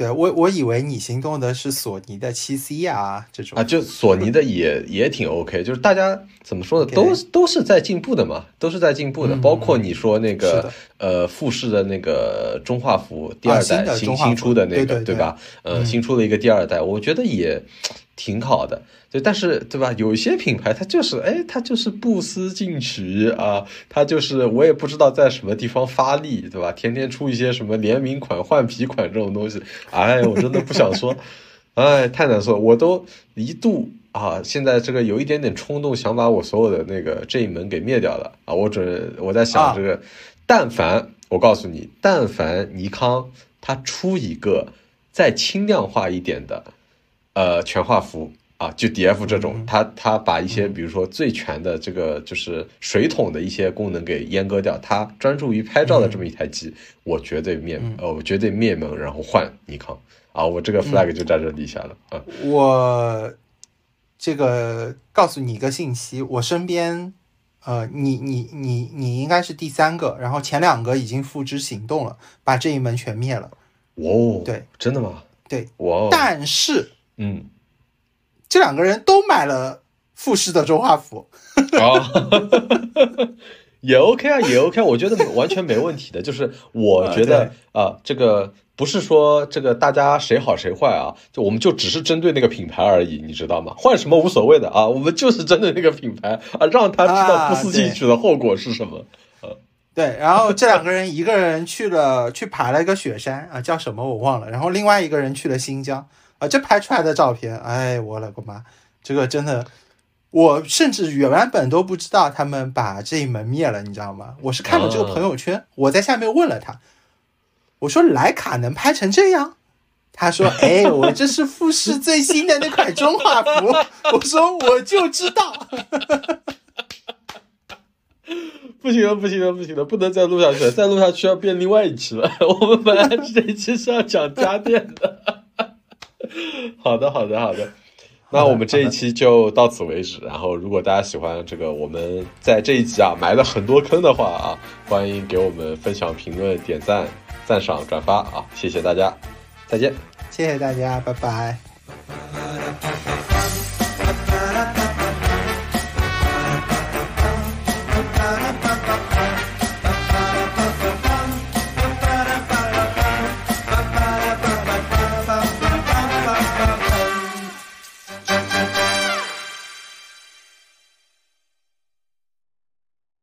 B: 对我我以为你心动的是索尼的七 C 啊这种
A: 啊，就索尼的也也挺 OK，就是大家怎么说呢都都是在进步的嘛，都是在进步的。
B: 嗯
A: 包括你说那个呃富士的那个中画幅第二
B: 啊新
A: 代新新出的那个
B: 对
A: 吧？呃，
B: 嗯
A: 新出了一个第二代，我觉得也挺好的。对，但是对吧？有一些品牌它就是哎，它就是不思进取啊，它就是我也不知道在什么地方发力，对吧？天天出一些什么联名款、换皮款这种东西，哎，我真的不想说。哎，太难受，我都一度啊，现在这个有一点点冲动，想把我所有的那个这一门给灭掉了啊！我准我在想
B: 啊
A: 这个，但凡我告诉你，但凡尼康它出一个再轻量化一点的，呃，全画幅啊，就 DF 这种，
B: 嗯
A: 它它把一些比如说最全的这个就是水桶的一些功能给阉割掉，它专注于拍照的这么一台机，我绝对灭
B: 嗯
A: 呃，我绝对灭门，然后换尼康。啊，我这个 flag 就在这立下了啊。
B: 我这个告诉你一个信息，我身边，呃，你你你你应该是第三个，然后前两个已经付之行动了，把这一门全灭了。
A: 哇哦，
B: 对，
A: 真的吗？
B: 对，
A: 哇哦，
B: 但是
A: 嗯，
B: 这两个人都买了富士的中画幅。
A: 哦，也 OK 啊，也 OK，我觉得完全没问题的。就是我觉得啊、这个不是说这个大家谁好谁坏啊，就我们就只是针对那个品牌而已，你知道吗？换什么无所谓的啊，我们就是针对那个品牌啊，让他知道不思进取的后果是什么。
B: 呃对，然后这两个人，一个人去了去爬了一个雪山啊，叫什么我忘了，然后另外一个人去了新疆啊，这拍出来的照片，哎，我了个妈，这个真的，我甚至原本都不知道他们把这一门灭了，你知道吗？我是看了这个朋友圈，我在下面问了他，我说徕卡能拍成这样？他说：“哎，我这是富士最新的那款中画幅。”我说：“我就知道。”
A: 不行了，不行了，不行了，不能再录下去了，再录下去要变另外一期了。我们本来这一期是要讲家电的。好的，好的，好的。那我们这一期就到此为止。然后，如果大家喜欢这个我们在这一集啊埋了很多坑的话啊，欢迎给我们分享、评论、点赞、赞赏、转发啊！谢谢大家，再见。
B: 谢谢大家，拜拜。